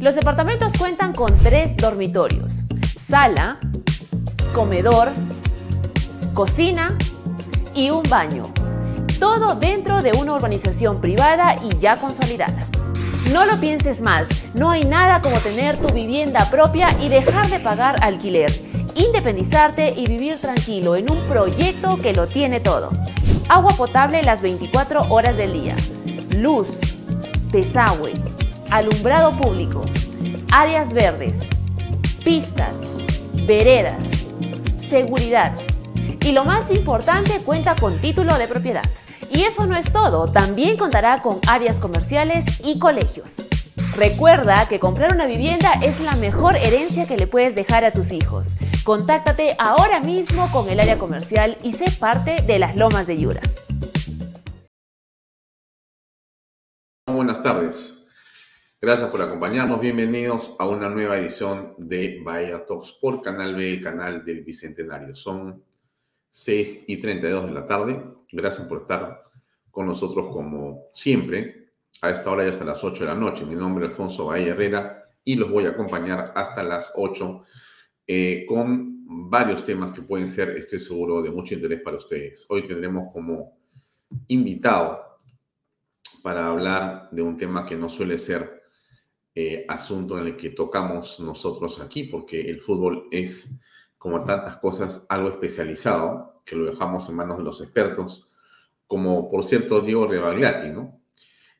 Los departamentos cuentan con tres dormitorios, sala, comedor, cocina y un baño. Todo dentro de una urbanización privada y ya consolidada. No lo pienses más, no hay nada como tener tu vivienda propia y dejar de pagar alquiler, independizarte y vivir tranquilo en un proyecto que lo tiene todo. Agua potable las 24 horas del día, luz, desagüe, alumbrado público, áreas verdes, pistas, veredas, seguridad y lo más importante cuenta con título de propiedad. Y eso no es todo, también contará con áreas comerciales y colegios. Recuerda que comprar una vivienda es la mejor herencia que le puedes dejar a tus hijos. Contáctate ahora mismo con el área comercial y sé parte de las lomas de Yura. Buenas tardes. Gracias por acompañarnos. Bienvenidos a una nueva edición de Bahía Talks por Canal B, el canal del Bicentenario. Son 6 y 32 de la tarde. Gracias por estar con nosotros como siempre. A esta hora y hasta las 8 de la noche. Mi nombre es Alfonso Bahía Herrera y los voy a acompañar hasta las 8 eh, con varios temas que pueden ser, estoy seguro, de mucho interés para ustedes. Hoy tendremos como invitado para hablar de un tema que no suele ser eh, asunto en el que tocamos nosotros aquí, porque el fútbol es, como tantas cosas, algo especializado, que lo dejamos en manos de los expertos, como por cierto Diego Rebagliati, ¿no?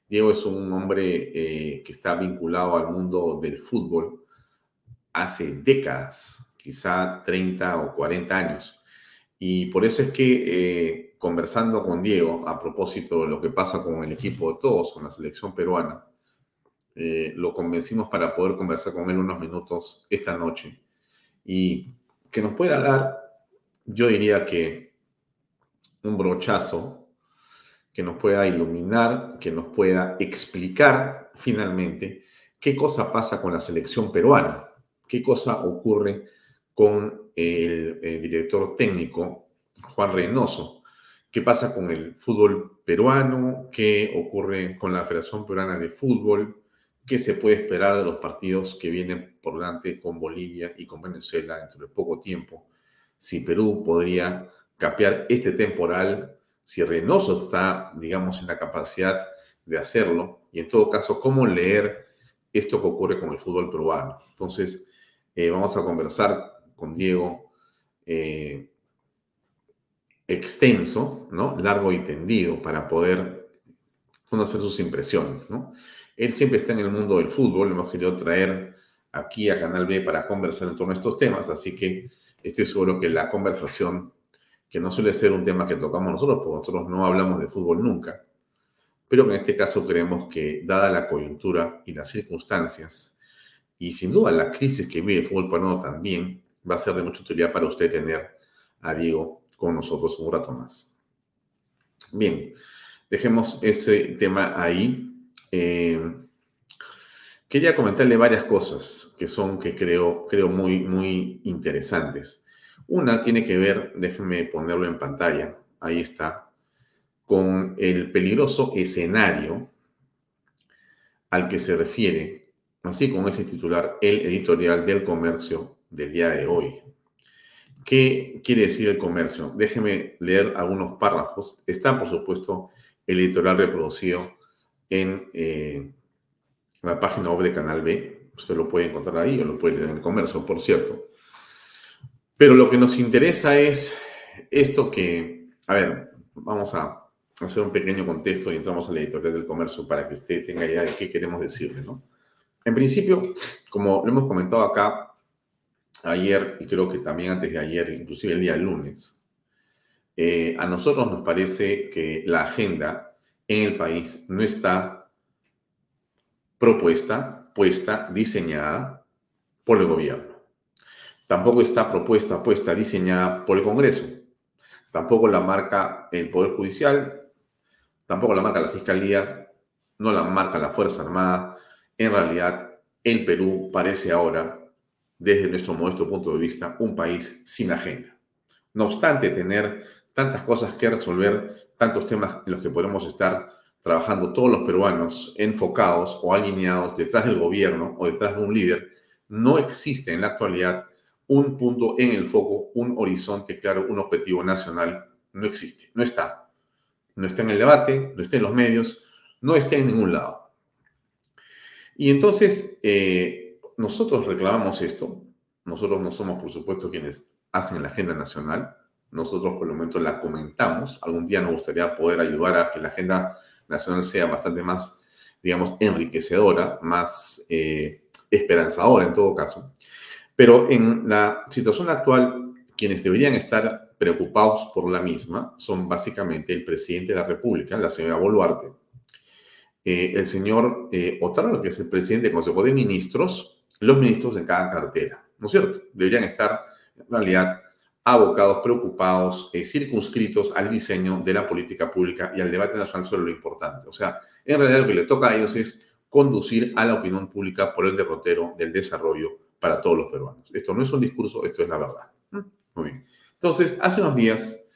Diego es un hombre eh, que está vinculado al mundo del fútbol hace décadas, quizá 30 o 40 años. Y por eso es que eh, conversando con Diego a propósito de lo que pasa con el equipo de todos, con la selección peruana, eh, lo convencimos para poder conversar con él unos minutos esta noche. Y que nos pueda dar, yo diría que un brochazo, que nos pueda iluminar, que nos pueda explicar finalmente qué cosa pasa con la selección peruana, qué cosa ocurre con el, el director técnico Juan Reynoso, qué pasa con el fútbol peruano, qué ocurre con la Federación Peruana de Fútbol, qué se puede esperar de los partidos que vienen por delante con Bolivia y con Venezuela dentro de poco tiempo, si Perú podría capear este temporal, si Reynoso está, digamos, en la capacidad de hacerlo, y en todo caso, cómo leer esto que ocurre con el fútbol peruano. Entonces, eh, vamos a conversar con Diego eh, extenso, ¿no? Largo y tendido para poder conocer sus impresiones, ¿no? Él siempre está en el mundo del fútbol, lo hemos querido traer aquí a Canal B para conversar en torno a estos temas, así que estoy seguro que la conversación, que no suele ser un tema que tocamos nosotros, porque nosotros no hablamos de fútbol nunca, pero que en este caso creemos que, dada la coyuntura y las circunstancias, y sin duda la crisis que vive el fútbol peruano también, va a ser de mucha utilidad para usted tener a Diego con nosotros un rato más. Bien, dejemos ese tema ahí. Eh, quería comentarle varias cosas que son, que creo, creo muy, muy interesantes. Una tiene que ver, déjenme ponerlo en pantalla, ahí está, con el peligroso escenario al que se refiere, así como ese titular, el editorial del comercio del día de hoy. ¿Qué quiere decir el comercio? Déjeme leer algunos párrafos. Está, por supuesto, el editorial reproducido en eh, la página web de Canal B. Usted lo puede encontrar ahí o lo puede leer en el comercio, por cierto. Pero lo que nos interesa es esto que, a ver, vamos a hacer un pequeño contexto y entramos a la editorial del comercio para que usted tenga idea de qué queremos decirle, ¿no? En principio, como lo hemos comentado acá ayer y creo que también antes de ayer, inclusive el día lunes, eh, a nosotros nos parece que la agenda en el país no está propuesta, puesta, diseñada por el gobierno. Tampoco está propuesta, puesta, diseñada por el Congreso. Tampoco la marca el Poder Judicial, tampoco la marca la Fiscalía, no la marca la Fuerza Armada. En realidad, el Perú parece ahora, desde nuestro modesto punto de vista, un país sin agenda. No obstante tener tantas cosas que resolver, tantos temas en los que podemos estar trabajando todos los peruanos enfocados o alineados detrás del gobierno o detrás de un líder, no existe en la actualidad un punto en el foco, un horizonte claro, un objetivo nacional. No existe, no está. No está en el debate, no está en los medios, no está en ningún lado. Y entonces, eh, nosotros reclamamos esto. Nosotros no somos, por supuesto, quienes hacen la agenda nacional. Nosotros, por el momento, la comentamos. Algún día nos gustaría poder ayudar a que la agenda nacional sea bastante más, digamos, enriquecedora, más eh, esperanzadora en todo caso. Pero en la situación actual, quienes deberían estar preocupados por la misma son básicamente el presidente de la República, la señora Boluarte, eh, el señor eh, Otaro, que es el presidente del Consejo de Ministros, los ministros de cada cartera, ¿no es cierto? Deberían estar, en realidad, abocados, preocupados, eh, circunscritos al diseño de la política pública y al debate nacional sobre lo importante. O sea, en realidad lo que le toca a ellos es conducir a la opinión pública por el derrotero del desarrollo para todos los peruanos. Esto no es un discurso, esto es la verdad. Mm, muy bien. Entonces, hace unos días,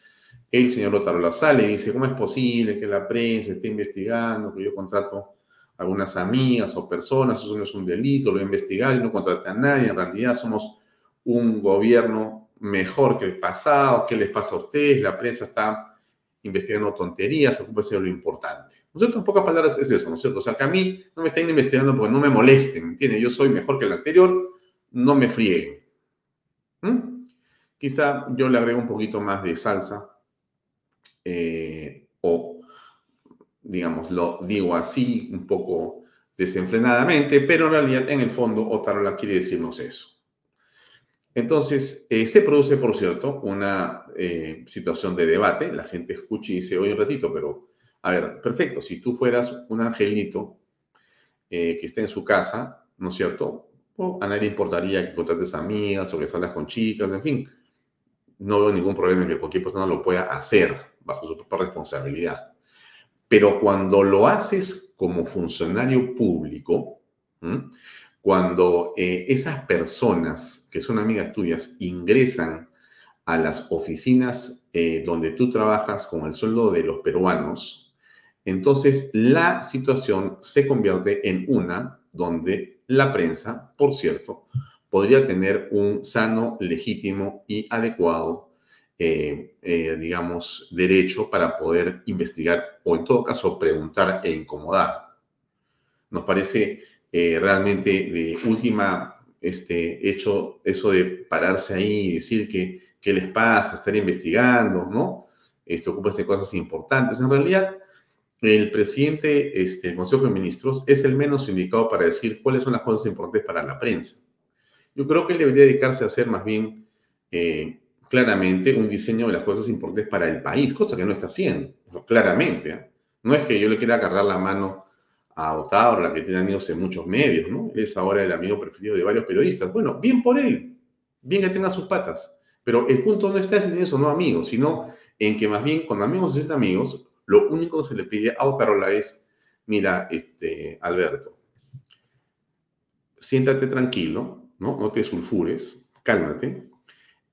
el señor Lotarola sale y dice, ¿cómo es posible que la prensa esté investigando, que yo contrato a algunas amigas o personas, eso no es un delito, lo voy a investigar y no contraté a nadie, en realidad somos un gobierno mejor que el pasado, ¿qué les pasa a ustedes? La prensa está investigando tonterías, ocúpese de lo importante. ¿No es? En pocas palabras es eso, ¿no es cierto? O sea, que a mí no me están investigando porque no me molesten, ¿entiendes? Yo soy mejor que el anterior, no me frieguen. ¿Mm? Quizá yo le agrego un poquito más de salsa eh, o, digamos, lo digo así, un poco desenfrenadamente, pero en realidad en el fondo Otarola quiere decirnos eso. Entonces, eh, se produce, por cierto, una eh, situación de debate. La gente escucha y dice, oye, un ratito, pero, a ver, perfecto, si tú fueras un angelito eh, que esté en su casa, ¿no es cierto? a nadie importaría que contrates amigas o que salgas con chicas, en fin. No veo ningún problema en que cualquier persona lo pueda hacer bajo su propia responsabilidad. Pero cuando lo haces como funcionario público, cuando eh, esas personas que son amigas tuyas ingresan a las oficinas eh, donde tú trabajas con el sueldo de los peruanos, entonces la situación se convierte en una donde la prensa, por cierto, podría tener un sano, legítimo y adecuado, eh, digamos, derecho para poder investigar o en todo caso preguntar e incomodar. Nos parece eh, realmente de última este, hecho eso de pararse ahí y decir que qué les pasa, estar investigando, ¿no? Esto ocupa de cosas importantes. En realidad, el presidente este, del Consejo de Ministros es el menos indicado para decir cuáles son las cosas importantes para la prensa. Yo creo que él debería dedicarse a hacer más bien eh, claramente un diseño de las cosas importantes para el país, cosa que no está haciendo, claramente. ¿eh? No es que yo le quiera agarrar la mano a Otauro, que tiene amigos en muchos medios, ¿no? es ahora el amigo preferido de varios periodistas. Bueno, bien por él, bien que tenga sus patas. Pero el punto no está en eso, no amigos, sino en que más bien cuando amigos se sienten amigos, lo único que se le pide a Otarola es, mira, este, Alberto, siéntate tranquilo, ¿no? No te sulfures, cálmate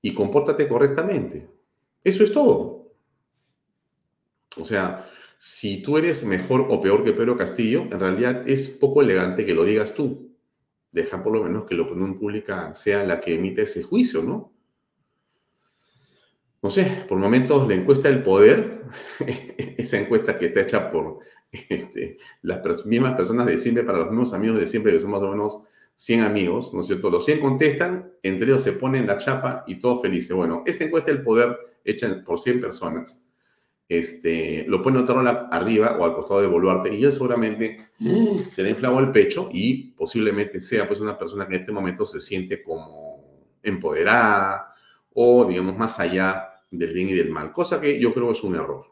y compórtate correctamente. Eso es todo. O sea, si tú eres mejor o peor que Pedro Castillo, en realidad es poco elegante que lo digas tú. Deja por lo menos que la opinión pública sea la que emite ese juicio, ¿no? No sé, por momentos la encuesta del poder, esa encuesta que está hecha por este, las mismas personas de siempre, para los mismos amigos de siempre, que son más o menos 100 amigos, ¿no es cierto? Los 100 contestan, entre ellos se ponen la chapa y todos felices. Bueno, esta encuesta del poder hecha por 100 personas este, lo pone Otarola arriba o al costado de Boluarte y él seguramente se le inflamó el pecho y posiblemente sea pues una persona que en este momento se siente como empoderada o digamos más allá del bien y del mal, cosa que yo creo es un error.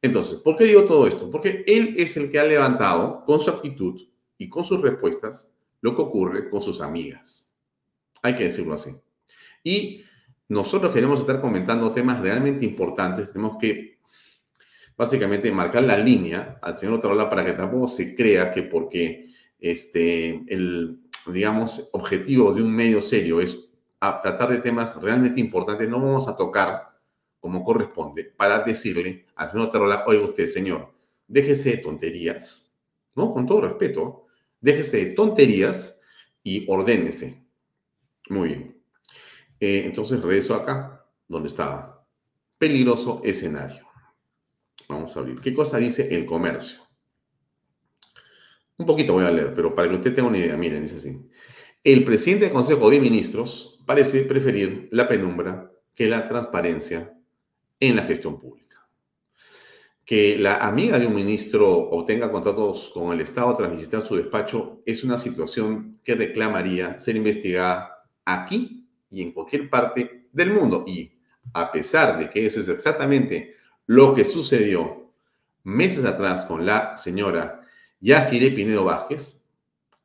Entonces, ¿por qué digo todo esto? Porque él es el que ha levantado con su actitud y con sus respuestas lo que ocurre con sus amigas. Hay que decirlo así. Y nosotros queremos estar comentando temas realmente importantes. Tenemos que básicamente marcar la línea al señor Otarola para que tampoco se crea que porque este, el, digamos, objetivo de un medio serio es tratar de temas realmente importantes, no vamos a tocar como corresponde para decirle al señor Otarola, oye usted, señor, déjese de tonterías, ¿no? Con todo respeto, déjese de tonterías y ordénese. Muy bien. Eh, entonces regreso acá, donde estaba. Peligroso escenario. Vamos a abrir. ¿Qué cosa dice el comercio? Un poquito voy a leer, pero para que usted tenga una idea, miren, dice así. El presidente del Consejo de Ministros parece preferir la penumbra que la transparencia en la gestión pública. Que la amiga de un ministro obtenga contratos con el Estado tras visitar su despacho es una situación que reclamaría ser investigada aquí y en cualquier parte del mundo. Y a pesar de que eso es exactamente lo que sucedió meses atrás con la señora Yacire Pinedo Vázquez,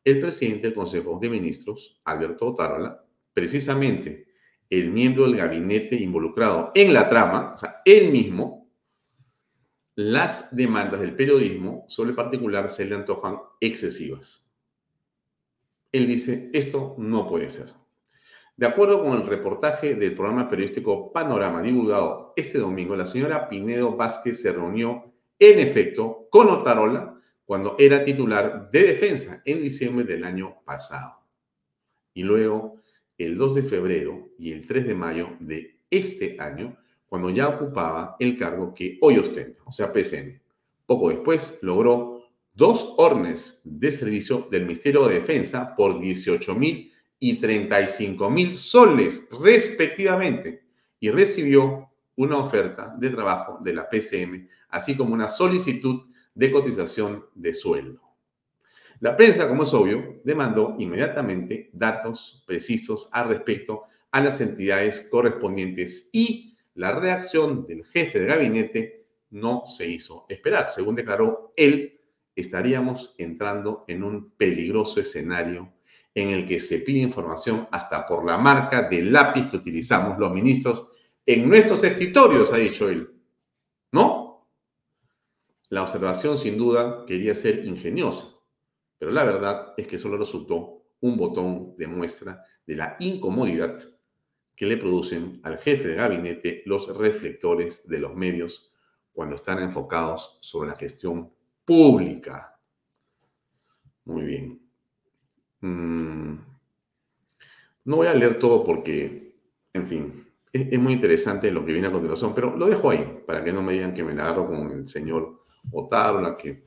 el presidente del Consejo de Ministros, Alberto Otárola, precisamente el miembro del gabinete involucrado en la trama, o sea, él mismo, las demandas del periodismo sobre el particular se le antojan excesivas. Él dice, esto no puede ser. De acuerdo con el reportaje del programa periodístico Panorama divulgado este domingo, la señora Pinedo Vázquez se reunió en efecto con Otarola cuando era titular de defensa en diciembre del año pasado. Y luego, el 2 de febrero y el 3 de mayo de este año, cuando ya ocupaba el cargo que hoy ostenta, o sea, PCM. Poco después logró dos órdenes de servicio del Ministerio de Defensa por 18 mil y 35 mil soles respectivamente y recibió una oferta de trabajo de la PCM, así como una solicitud de cotización de sueldo. La prensa, como es obvio, demandó inmediatamente datos precisos al respecto a las entidades correspondientes y la reacción del jefe de gabinete no se hizo esperar. Según declaró él, estaríamos entrando en un peligroso escenario en el que se pide información hasta por la marca del lápiz que utilizamos los ministros en nuestros escritorios, ha dicho él. ¿No? La observación sin duda quería ser ingeniosa, pero la verdad es que solo resultó un botón de muestra de la incomodidad que le producen al jefe de gabinete los reflectores de los medios cuando están enfocados sobre la gestión pública. Muy bien. Mm, no voy a leer todo porque, en fin, es, muy interesante lo que viene a continuación, pero lo dejo ahí para que no me digan que me la agarro con el señor Otárola, que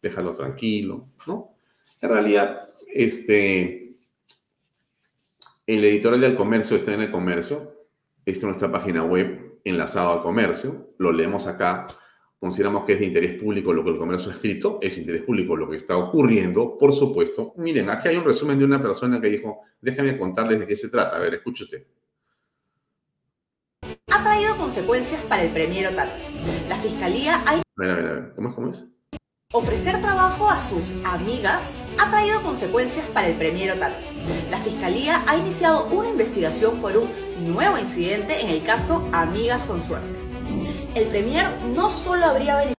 déjalo tranquilo, ¿no? En realidad, este, el editorial del comercio está en el comercio, está en nuestra página web enlazado al comercio, lo leemos acá consideramos que es de interés público lo que el comercio ha escrito, es interés público lo que está ocurriendo, por supuesto. Miren, aquí hay un resumen de una persona que dijo, déjame contarles de qué se trata. A ver, escuche usted. Ha traído consecuencias para el Premier Otal. La Fiscalía ha... A ver, a ver, a ver, ¿cómo es? ¿Cómo es? Ofrecer trabajo a sus amigas ha traído consecuencias para el Premier Otal. La Fiscalía ha iniciado una investigación por un nuevo incidente en el caso Amigas con Suerte el Premier no solo habría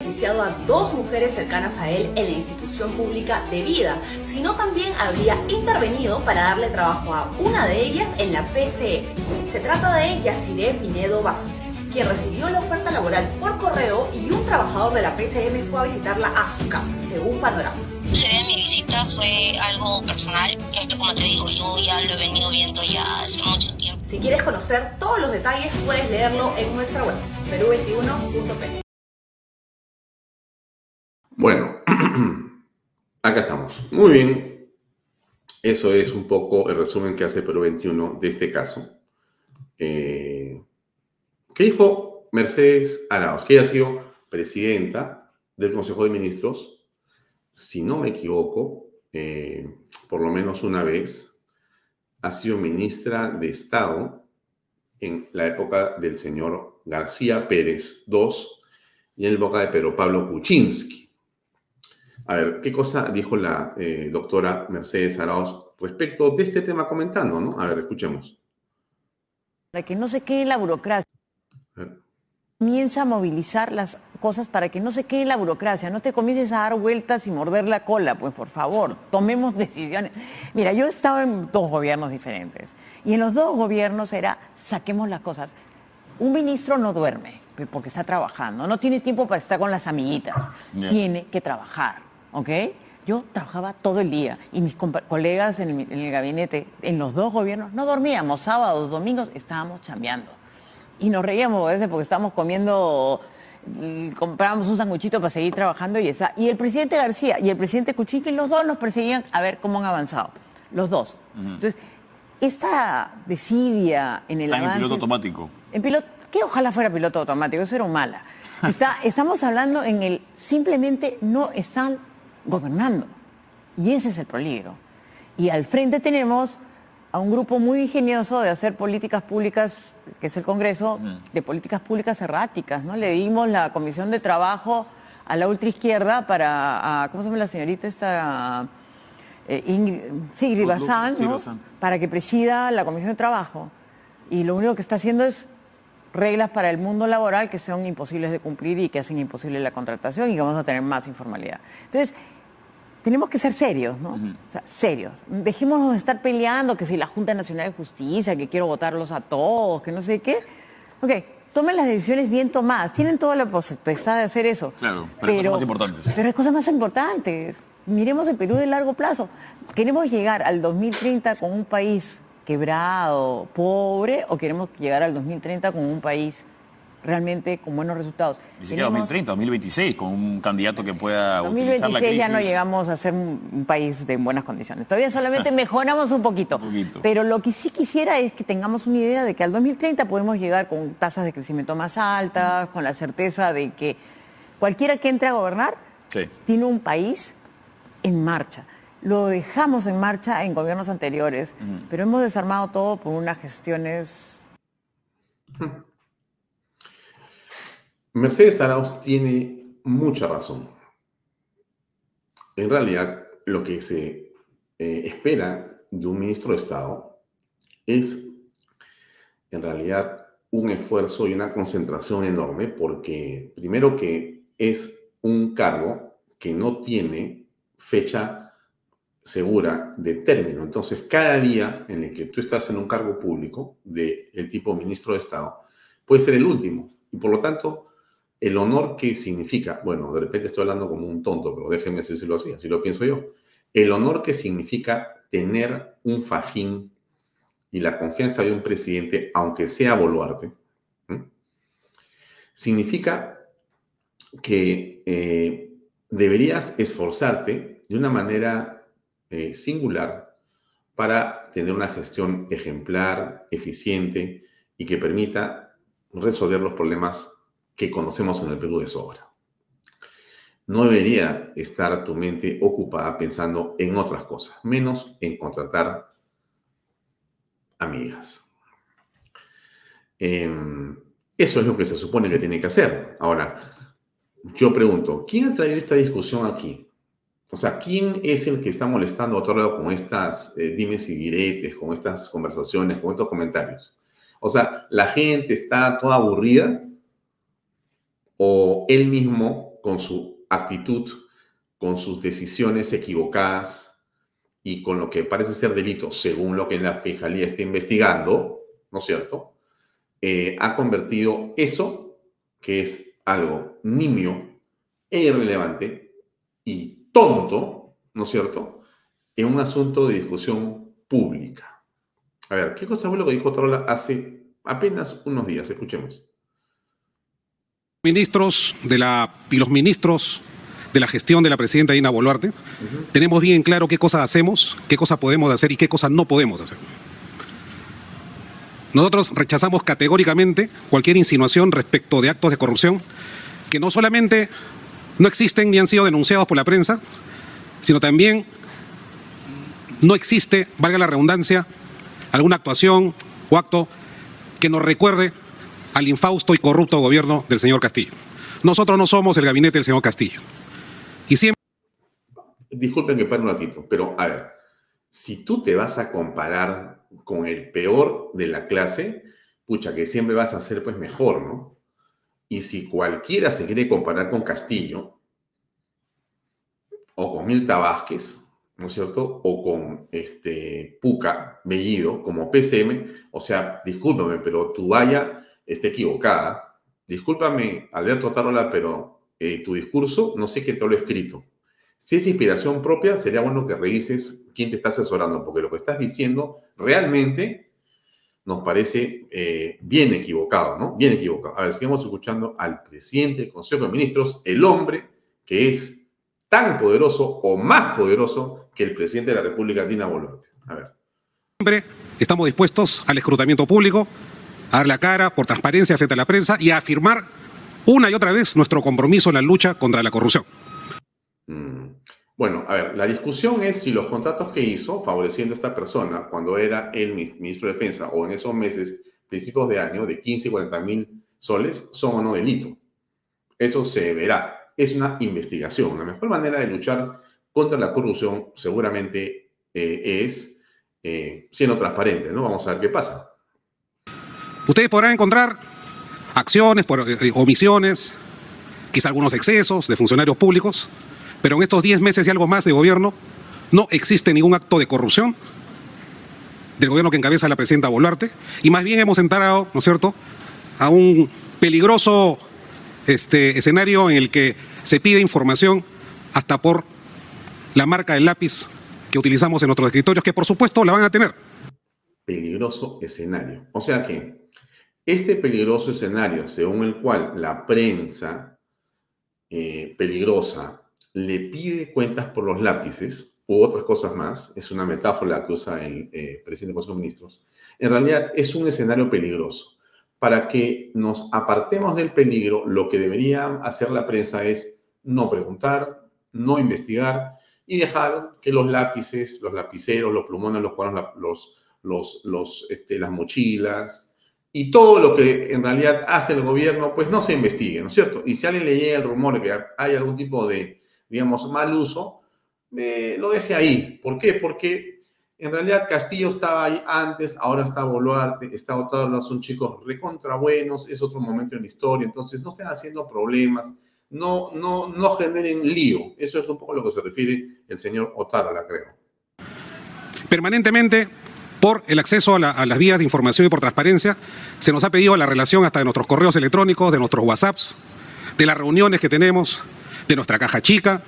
beneficiado a dos mujeres cercanas a él en la institución pública de vida, sino también habría intervenido para darle trabajo a una de ellas en la PCE. Se trata de Yaciré Pinedo Vázquez, quien recibió la oferta laboral por correo y un trabajador de la PCM fue a visitarla a su casa, según Panorama. mi visita fue algo personal, que como te digo, yo ya lo he venido viendo ya hace mucho tiempo si quieres conocer todos los detalles, puedes leerlo en nuestra web, perú21.p. Bueno, acá estamos. Muy bien. Eso es un poco el resumen que hace Perú 21 de este caso. Eh, ¿Qué dijo? Mercedes Arauz, que ella ha sido presidenta del Consejo de Ministros, si no me equivoco, eh, por lo menos una vez, ha sido ministra de Estado en la época del señor García Pérez II y en la época de Pedro Pablo Kuczynski. A ver, ¿qué cosa dijo la eh, doctora Mercedes Arauz respecto de este tema comentando, no? A ver, escuchemos. Para que no se quede la burocracia. Comienza a movilizar las cosas para que no se quede la burocracia, no te comiences a dar vueltas y morder la cola, pues por favor, tomemos decisiones. Mira, yo he estado en dos gobiernos diferentes y en los dos gobiernos era saquemos las cosas. Un ministro no duerme porque está trabajando, no tiene tiempo para estar con las amiguitas, tiene que trabajar, ¿ok? Yo trabajaba todo el día y mis colegas en el, gabinete, en los dos gobiernos, no dormíamos, sábados, domingos, estábamos chambeando. Y nos reíamos a veces porque estábamos comiendo, comprábamos un sanguchito para seguir trabajando y esa. Y el presidente García y el presidente Cuchique, los dos nos perseguían a ver cómo han avanzado. Los dos. Entonces, esta desidia en el Están en piloto automático. En piloto, que ojalá fuera piloto automático, eso era un mala. Está, estamos hablando en el simplemente no están gobernando. Y ese es el peligro. Y al frente tenemos a un grupo muy ingenioso de hacer políticas públicas, que es el Congreso, de políticas públicas erráticas. ¿no? Le dimos la comisión de trabajo a la ultraizquierda para, ¿cómo se llama la señorita esta? Eh, Ingrid, sí, Bazán, ¿no? para que presida la comisión de trabajo. Y lo único que está haciendo es reglas para el mundo laboral que son imposibles de cumplir y que hacen imposible la contratación y que vamos a tener más informalidad. Entonces, tenemos que ser serios, ¿no? O sea, serios. Dejémonos de estar peleando que si la Junta Nacional de Justicia, que quiero votarlos a todos, que no sé qué. Ok, tomen las decisiones bien tomadas. Tienen toda la posibilidad de hacer eso. Claro, pero, hay cosas más importantes. Pero hay cosas más importantes. Miremos el Perú de largo plazo. Queremos llegar al 2030 con un país quebrado, pobre, o queremos llegar al 2030 con un país realmente con buenos resultados. Ni siquiera 2030, 2026, con un candidato que pueda 2026 utilizar la crisis. ya no llegamos a ser un país de buenas condiciones. Todavía solamente mejoramos un poquito. Un poquito. Pero lo que sí quisiera es que tengamos una idea de que al 2030 podemos llegar con tasas de crecimiento más altas, con la certeza de que cualquiera que entre a gobernar Sí. tiene un país en marcha. Lo dejamos en marcha en gobiernos anteriores, pero hemos desarmado todo por unas gestiones Mercedes Arauz tiene mucha razón. En realidad, lo que se eh, espera de un ministro de Estado es, en realidad, un esfuerzo y una concentración enorme, porque primero que es un cargo que no tiene fecha segura de término. Entonces, cada día en el que tú estás en un cargo público del tipo ministro de Estado, puede ser el último. Y por lo tanto, el honor que significa, bueno, de repente estoy hablando como un tonto, pero déjenme decirlo así, así lo pienso yo, el honor que significa tener un fajín y la confianza de un presidente, aunque sea Boluarte, significa que eh, deberías esforzarte de una manera eh, singular para tener una gestión ejemplar, eficiente y que permita resolver los problemas que conocemos en el Perú de sobra. No debería estar tu mente ocupada pensando en otras cosas, menos en contratar amigas. Em, eso es lo que se supone que tiene que hacer. Ahora, yo pregunto, ¿quién ha traído esta discusión aquí? O sea, ¿quién es el que está molestando a otro lado con estas eh, dimes y diretes, con estas conversaciones, con estos comentarios? O sea, la gente está toda aburrida o él mismo con su actitud, con sus decisiones equivocadas y con lo que parece ser delito, según lo que la Fiscalía está investigando, ¿no es cierto? Eh, ha convertido eso, que es algo nimio e irrelevante y tonto, ¿no es cierto?, en un asunto de discusión pública. A ver, ¿qué cosa fue lo que dijo Tarola hace apenas unos días? Escuchemos ministros de la, y los ministros de la gestión de la presidenta Dina Boluarte, tenemos bien claro qué cosas hacemos, qué cosas podemos hacer y qué cosas no podemos hacer. Nosotros rechazamos categóricamente cualquier insinuación respecto de actos de corrupción que no solamente no existen ni han sido denunciados por la prensa, sino también no existe, valga la redundancia, alguna actuación o acto que nos recuerde al infausto y corrupto gobierno del señor Castillo. Nosotros no somos el gabinete del señor Castillo. Y siempre... Disculpen que pare un ratito, pero a ver, si tú te vas a comparar con el peor de la clase, pucha, que siempre vas a ser pues mejor, ¿no? Y si cualquiera se quiere comparar con Castillo o con Milta Vázquez, ¿no es cierto? O con este Puca, Bellido, como PCM, o sea, discúlpame, pero tu valla está equivocada. Discúlpame, Alberto Tarola, pero eh, tu discurso no sé qué te lo he escrito. Si es inspiración propia, sería bueno que revises quién te está asesorando, porque lo que estás diciendo realmente nos parece eh, bien equivocado, ¿no? Bien equivocado. A ver, sigamos escuchando al presidente del Consejo de Ministros, el hombre que es tan poderoso o más poderoso que el presidente de la República, Dina Boluarte. A ver. Estamos dispuestos al escrutamiento público, a dar la cara por transparencia frente a la prensa y afirmar una y otra vez nuestro compromiso en la lucha contra la corrupción. Mm. Bueno, a ver, la discusión es si los contratos que hizo favoreciendo a esta persona cuando era el ministro de Defensa o en esos meses, principios de año, de 15 y 40 mil soles, son o no delito. Eso se verá. Es una investigación. La mejor manera de luchar contra la corrupción seguramente eh, es eh, siendo transparente, ¿no? Vamos a ver qué pasa. Ustedes podrán encontrar acciones, por, eh, omisiones, quizá algunos excesos de funcionarios públicos, pero en estos 10 meses y algo más de gobierno no existe ningún acto de corrupción del gobierno que encabeza la presidenta Boluarte, y más bien hemos entrado, ¿no es cierto?, a un peligroso este, escenario en el que se pide información hasta por la marca del lápiz que utilizamos en nuestros escritorios, que por supuesto la van a tener. Peligroso escenario. O sea que este peligroso escenario, según el cual la prensa eh, peligrosa le pide cuentas por los lápices u otras cosas más, es una metáfora que usa el eh, presidente de los Ministros, en realidad es un escenario peligroso. Para que nos apartemos del peligro, lo que debería hacer la prensa es no preguntar, no investigar y dejar que los lápices, los lapiceros, los plumones, los cuadernos, los, los, los, este, las mochilas y todo lo que en realidad hace el gobierno, pues no se investigue, ¿no es cierto? Y si alguien le llega el rumor de que hay algún tipo de digamos, mal uso, me lo deje ahí. ¿Por qué? Porque en realidad Castillo estaba ahí antes, ahora está Boluarte, está Otávio, son chicos recontra buenos, es otro momento en la historia, entonces no estén haciendo problemas, no, no, no generen lío. Eso es un poco a lo que se refiere el señor la creo. Permanentemente, por el acceso a, las vías de información y por transparencia, se nos ha pedido la relación hasta de nuestros correos electrónicos, de nuestros WhatsApps, de las reuniones que tenemos, de nuestra caja chica,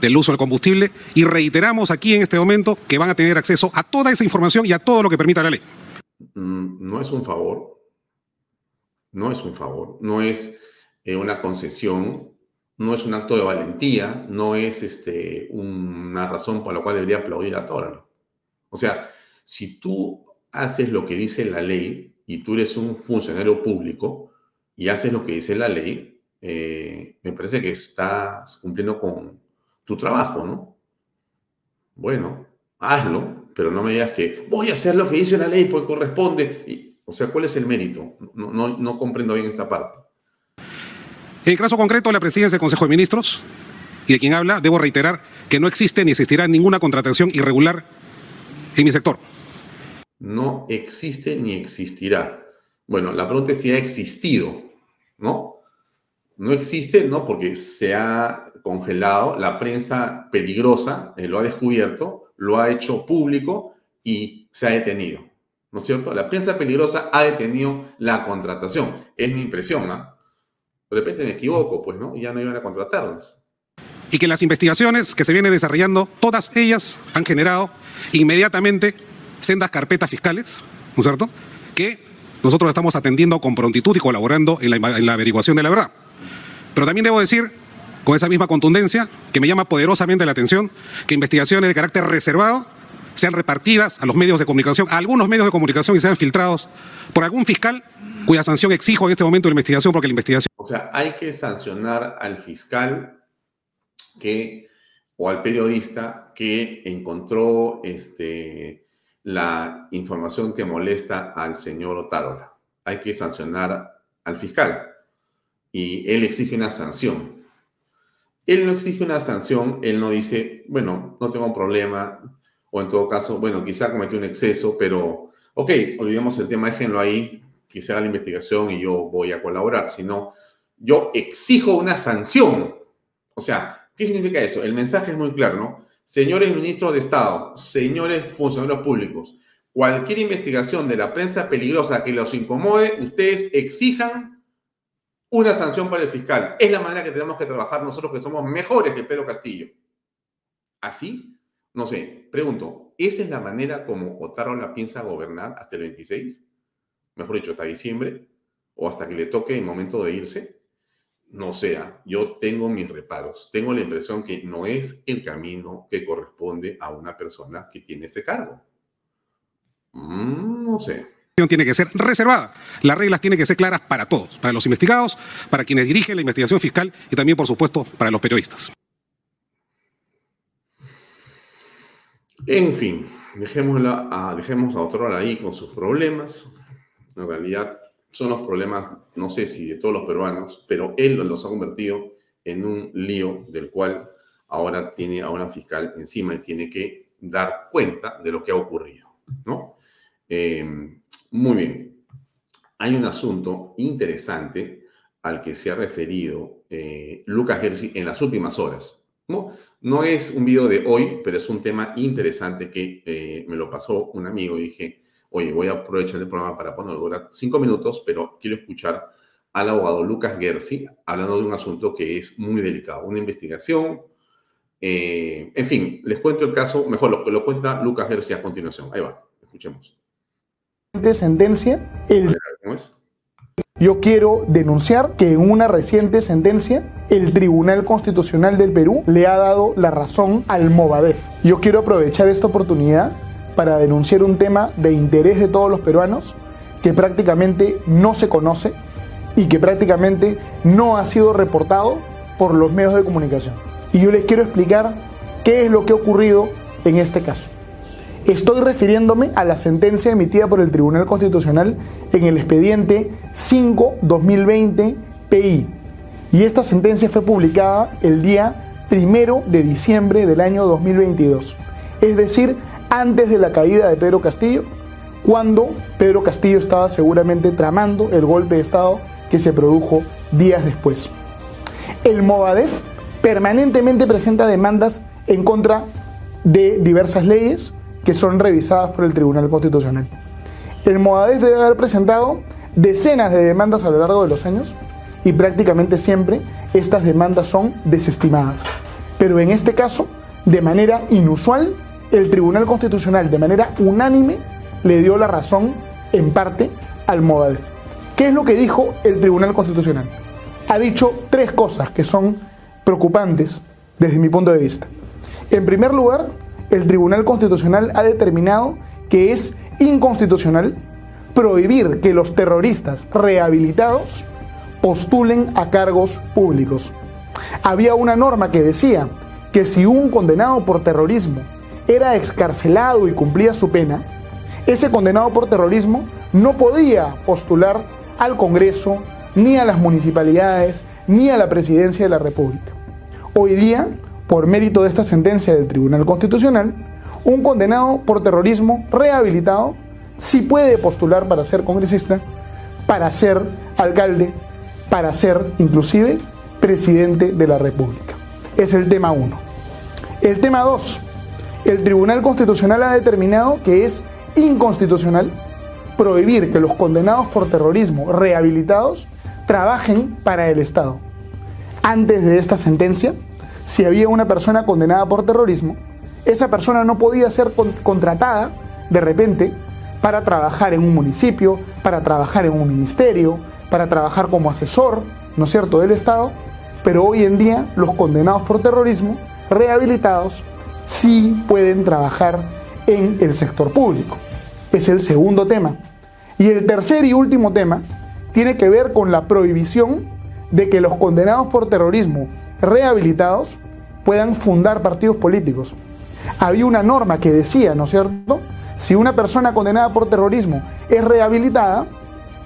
del uso del combustible y reiteramos aquí en este momento que van a tener acceso a toda esa información y a todo lo que permita la ley. Mm, no es un favor, no es un favor, no es eh, una concesión, no es un acto de valentía, no es este, una razón por la cual debería aplaudir a Tóralo. O sea, si tú haces lo que dice la ley y tú eres un funcionario público y haces lo que dice la ley, eh, me parece que estás cumpliendo con tu trabajo, ¿no? Bueno, hazlo, pero no me digas que voy a hacer lo que dice la ley porque corresponde. Y, o sea, ¿cuál es el mérito? No, no, comprendo bien esta parte. En caso concreto la presidencia del Consejo de Ministros y de quien habla, debo reiterar que no existe ni existirá ninguna contratación irregular en mi sector. No existe ni existirá. Bueno, la pregunta es si ha existido, ¿no? no existe, ¿no? Porque se ha congelado, la prensa peligrosa eh, lo ha descubierto, lo ha hecho público y se ha detenido, ¿no es cierto? La prensa peligrosa ha detenido la contratación, es mi impresión, ¿no? De repente me equivoco, pues, ¿no? Ya no iban a contratarlas. Y que las investigaciones que se vienen desarrollando, todas ellas han generado inmediatamente sendas carpetas fiscales, ¿no es cierto? Que nosotros estamos atendiendo con prontitud y colaborando en la, la averiguación de la verdad. Pero también debo decir, con esa misma contundencia, que me llama poderosamente la atención que investigaciones de carácter reservado sean repartidas a los medios de comunicación, a algunos medios de comunicación y sean filtrados por algún fiscal cuya sanción exijo en este momento de investigación porque la investigación... O sea, hay que sancionar al fiscal que, o al periodista que encontró este, la información que molesta al señor Otárola. Hay que sancionar al fiscal y él exige una sanción. Él no exige una sanción, él no dice, bueno, no tengo un problema, o en todo caso, bueno, quizá cometió un exceso, pero, ok, olvidemos el tema, déjenlo ahí, que haga la investigación y yo voy a colaborar, sino yo exijo una sanción. O sea, ¿qué significa eso? El mensaje es muy claro, ¿no? Señores ministros de Estado, señores funcionarios públicos, cualquier investigación de la prensa peligrosa que los incomode, ustedes exijan una sanción para el fiscal. Es la manera que tenemos que trabajar nosotros que somos mejores que Pedro Castillo. ¿Así? No sé, pregunto, ¿esa es la manera como Otárola piensa gobernar hasta el 26? Mejor dicho, hasta diciembre o hasta que le toque el momento de irse no sea, yo tengo mis reparos. Tengo la impresión que no es el camino que corresponde a una persona que tiene ese cargo. Mm, no sé. Tiene que ser reservada. Las reglas tienen que ser claras para todos, para los investigados, para quienes dirigen la investigación fiscal y también, por supuesto, para los periodistas. En fin, dejémosla a, dejemos a otro ahí con sus problemas. En realidad, son los problemas, no sé si de todos los peruanos, pero él los ha convertido en un lío del cual ahora tiene a una fiscal encima y tiene que dar cuenta de lo que ha ocurrido, ¿no? Em, muy bien. Hay un asunto interesante al que se ha referido eh, Lucas Gersi en las últimas horas. ¿no? no es un video de hoy, pero es un tema interesante que eh, me lo pasó un amigo y dije, oye, voy a aprovechar el programa para ponerlo, dura cinco minutos, pero quiero escuchar al abogado Lucas Gersi hablando de un asunto que es muy delicado, una investigación. Eh, en fin, les cuento el caso, mejor lo, lo cuenta Lucas Gersi a continuación. Ahí va, escuchemos. sentencia, el... ¿Cómo es? Yo quiero denunciar que en una reciente sentencia el Tribunal Constitucional del Perú le ha dado la razón al Movadef. Yo quiero aprovechar esta oportunidad para denunciar un tema de interés de todos los peruanos que prácticamente no se conoce y que prácticamente no ha sido reportado por los medios de comunicación. Y yo les quiero explicar qué es lo que ha ocurrido en este caso. Estoy refiriéndome a la sentencia emitida por el Tribunal Constitucional en el expediente 5-2020 PI. Y esta sentencia fue publicada el día primero de diciembre del año 2022. Es decir, antes de la caída de Pedro Castillo, cuando Pedro Castillo estaba seguramente tramando el golpe de Estado que se produjo días después. El Movadef permanentemente presenta demandas en contra de diversas leyes que son revisadas por el Tribunal Constitucional. El Movadef debe haber presentado decenas de demandas a lo largo de los años y prácticamente siempre estas demandas son desestimadas. Pero en este caso, de manera inusual, el Tribunal Constitucional de manera unánime le dio la razón en parte al Movadef. ¿Qué es lo que dijo el Tribunal Constitucional? Ha dicho tres cosas que son preocupantes desde mi punto de vista. En primer lugar, el Tribunal Constitucional ha determinado que es inconstitucional prohibir que los terroristas rehabilitados postulen a cargos públicos. Había una norma que decía que si un condenado por terrorismo era excarcelado y cumplía su pena, ese condenado por terrorismo no podía postular al Congreso, ni a las municipalidades, ni a la presidencia de la República. Hoy día, por mérito de esta sentencia del Tribunal Constitucional, un condenado por terrorismo rehabilitado sí puede postular para ser congresista, para ser alcalde, para ser inclusive presidente de la República. Es el tema 1. El tema 2 el Tribunal Constitucional ha determinado que es inconstitucional prohibir que los condenados por terrorismo rehabilitados trabajen para el Estado. Antes de esta sentencia, si había una persona condenada por terrorismo, esa persona no podía ser contratada de repente para trabajar en un municipio, para trabajar en un ministerio, para trabajar como asesor, ¿no es cierto?, del Estado, pero hoy en día los condenados por terrorismo rehabilitados sí pueden trabajar en el sector público. Es el segundo tema. Y el tercer y último tema tiene que ver con la prohibición de que los condenados por terrorismo rehabilitados puedan fundar partidos políticos. Había una norma que decía, ¿no es cierto? Si una persona condenada por terrorismo es rehabilitada,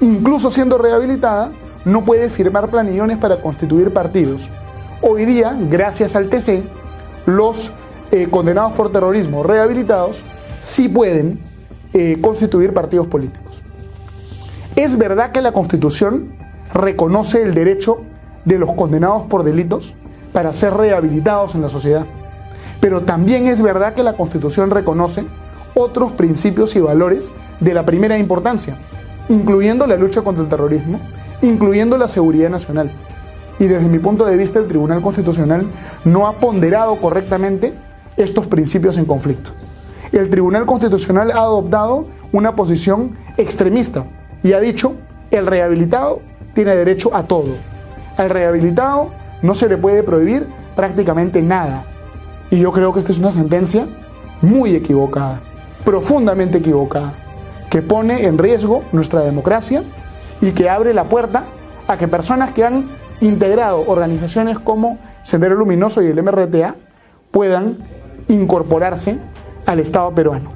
incluso siendo rehabilitada, no puede firmar planillones para constituir partidos. Hoy día, gracias al TC, los eh, condenados por terrorismo rehabilitados sí pueden eh, constituir partidos políticos. Es verdad que la Constitución reconoce el derecho de los condenados por delitos para ser rehabilitados en la sociedad, pero también es verdad que la Constitución reconoce otros principios y valores de la primera importancia, incluyendo la lucha contra el terrorismo, incluyendo la seguridad nacional. Y desde mi punto de vista, el Tribunal Constitucional no ha ponderado correctamente estos principios en conflicto. El Tribunal Constitucional ha adoptado una posición extremista y ha dicho, el rehabilitado tiene derecho a todo. Al rehabilitado no se le puede prohibir prácticamente nada. Y yo creo que esta es una sentencia muy equivocada, profundamente equivocada, que pone en riesgo nuestra democracia y que abre la puerta a que personas que han integrado organizaciones como Sendero Luminoso y el MRTA puedan incorporarse al Estado peruano.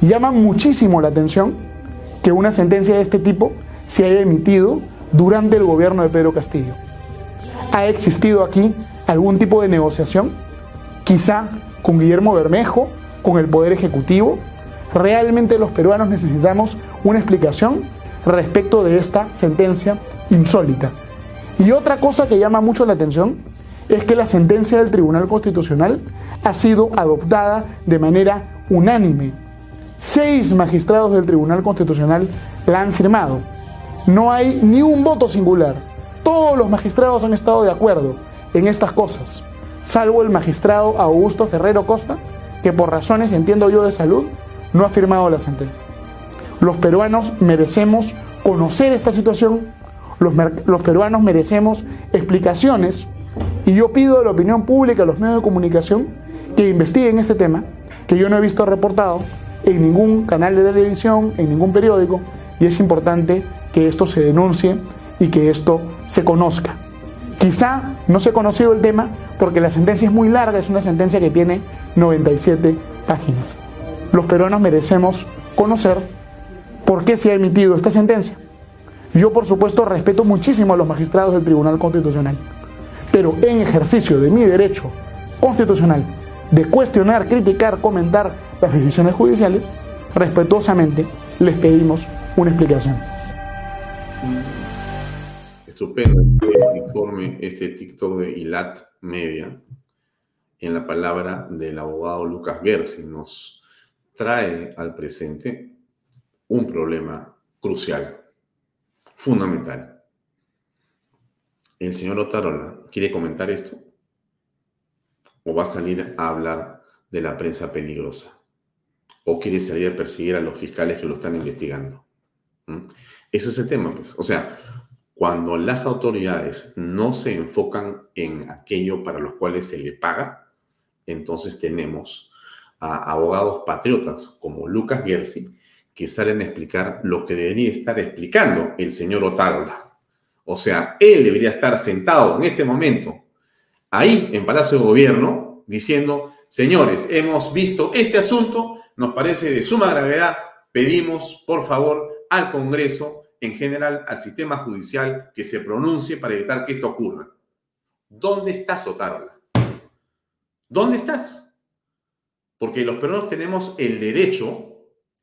Llama muchísimo la atención que una sentencia de este tipo se haya emitido durante el gobierno de Pedro Castillo. ¿Ha existido aquí algún tipo de negociación? Quizá con Guillermo Bermejo, con el Poder Ejecutivo. ¿Realmente los peruanos necesitamos una explicación respecto de esta sentencia insólita? Y otra cosa que llama mucho la atención es que la sentencia del Tribunal Constitucional ha sido adoptada de manera unánime. Seis magistrados del Tribunal Constitucional la han firmado. No hay ni un voto singular. Todos los magistrados han estado de acuerdo en estas cosas, salvo el magistrado Augusto Ferrero Costa, que por razones, entiendo yo, de salud, no ha firmado la sentencia. Los peruanos merecemos conocer esta situación, los, los peruanos merecemos explicaciones y yo pido a la opinión pública, a los medios de comunicación, que investiguen este tema, que yo no he visto reportado en ningún canal de televisión, en ningún periódico, y es importante que esto se denuncie y que esto se conozca. Quizá no se ha conocido el tema porque la sentencia es muy larga, es una sentencia que tiene 97 páginas. Los peruanos merecemos conocer por qué se ha emitido esta sentencia. Yo, por supuesto, respeto muchísimo a los magistrados del Tribunal Constitucional pero en ejercicio de mi derecho constitucional de cuestionar, criticar, comentar las decisiones judiciales, respetuosamente les pedimos una explicación. Estupendo. Este informe, este TikTok de ILAT Media, en la palabra del abogado Lucas Gersi, nos trae al presente un problema crucial, fundamental. El señor Otarola quiere comentar esto o va a salir a hablar de la prensa peligrosa o quiere salir a perseguir a los fiscales que lo están investigando. ¿Mm? Ese es el tema, pues. O sea, cuando las autoridades no se enfocan en aquello para los cuales se le paga, entonces tenemos a abogados patriotas como Lucas Gersi que salen a explicar lo que debería estar explicando el señor Otárola. O sea, él debería estar sentado en este momento ahí en Palacio de Gobierno diciendo, señores, hemos visto este asunto, nos parece de suma gravedad, pedimos por favor al Congreso, en general al sistema judicial, que se pronuncie para evitar que esto ocurra. ¿Dónde estás, Otárola? ¿Dónde estás? Porque los peruanos tenemos el derecho,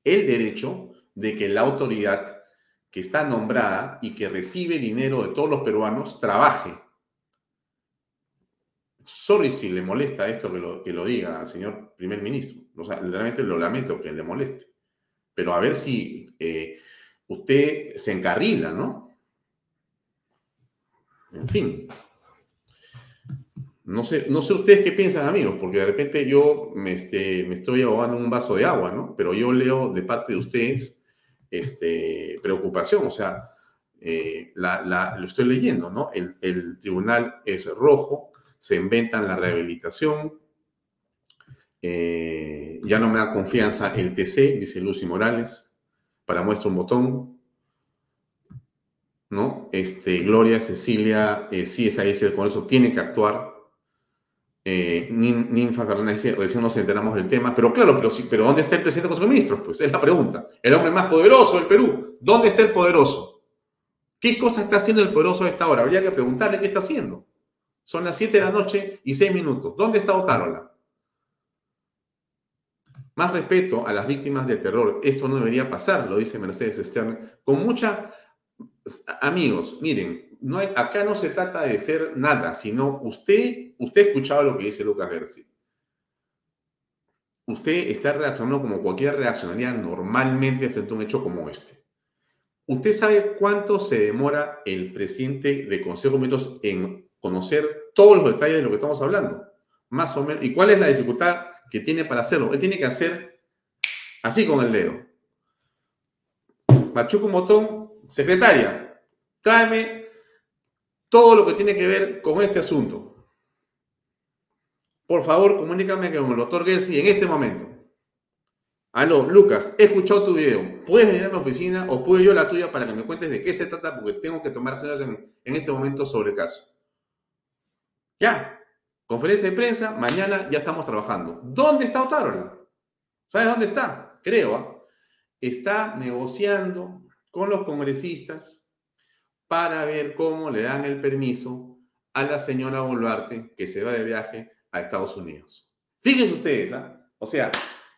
el derecho de que la autoridad que está nombrada y que recibe dinero de todos los peruanos trabaje. Sorry si le molesta esto que lo, que lo diga al señor primer ministro. O sea, realmente lo lamento que le moleste. Pero a ver si eh, usted se encarrila, ¿no? En fin. No sé, no sé ustedes qué piensan, amigos, porque de repente yo me, este, me estoy ahogando un vaso de agua, ¿no? Pero yo leo de parte de ustedes este, preocupación. O sea, eh, lo estoy leyendo, ¿no? El, tribunal es rojo, se inventan la rehabilitación, Eh, ya no me da confianza el TC, dice Lucy Morales. Para muestra un botón. ¿No? Este, Gloria, Cecilia, eh, sí, es ahí, el Congreso tiene que actuar. Eh, Ninfa Fernández dice, recién nos enteramos del tema, pero claro, pero, pero ¿dónde está el presidente con sus ministros? Pues es la pregunta. El hombre más poderoso del Perú, ¿dónde está el poderoso? ¿Qué cosa está haciendo el poderoso a esta hora? Habría que preguntarle qué está haciendo. Son las 7 de la noche y 6 minutos. ¿Dónde está Otárola? Más respeto a las víctimas del terror. Esto no debería pasar, lo dice Mercedes Stern. Con mucha... Amigos, miren, no acá no se trata de ser nada, sino usted, usted ha lo que dice Lucas Gersi. Usted está reaccionando como cualquier reaccionaría normalmente frente a un hecho como este. ¿Usted sabe cuánto se demora el presidente de Consejo de Ministros en conocer todos los detalles de lo que estamos hablando? Más o menos. ¿Y cuál es la dificultad que tiene para hacerlo. Él tiene que hacer así con el dedo. Machuca un botón, secretaria, tráeme todo lo que tiene que ver con este asunto. Por favor, comunícame con el doctor Gersi en este momento. Aló, Lucas, he escuchado tu video. ¿Puedes venir a mi oficina o puedo yo la tuya para que me cuentes de qué se trata? Porque tengo que tomar acciones en, este momento sobre el caso. Ya, Conferencia de prensa, mañana ya estamos trabajando. ¿Dónde está Otárola? ¿Sabes dónde está? Creo. ¿ah? Está negociando con los congresistas para ver cómo le dan el permiso a la señora Boluarte que se va de viaje a Estados Unidos. Fíjense ustedes, ¿ah? o sea,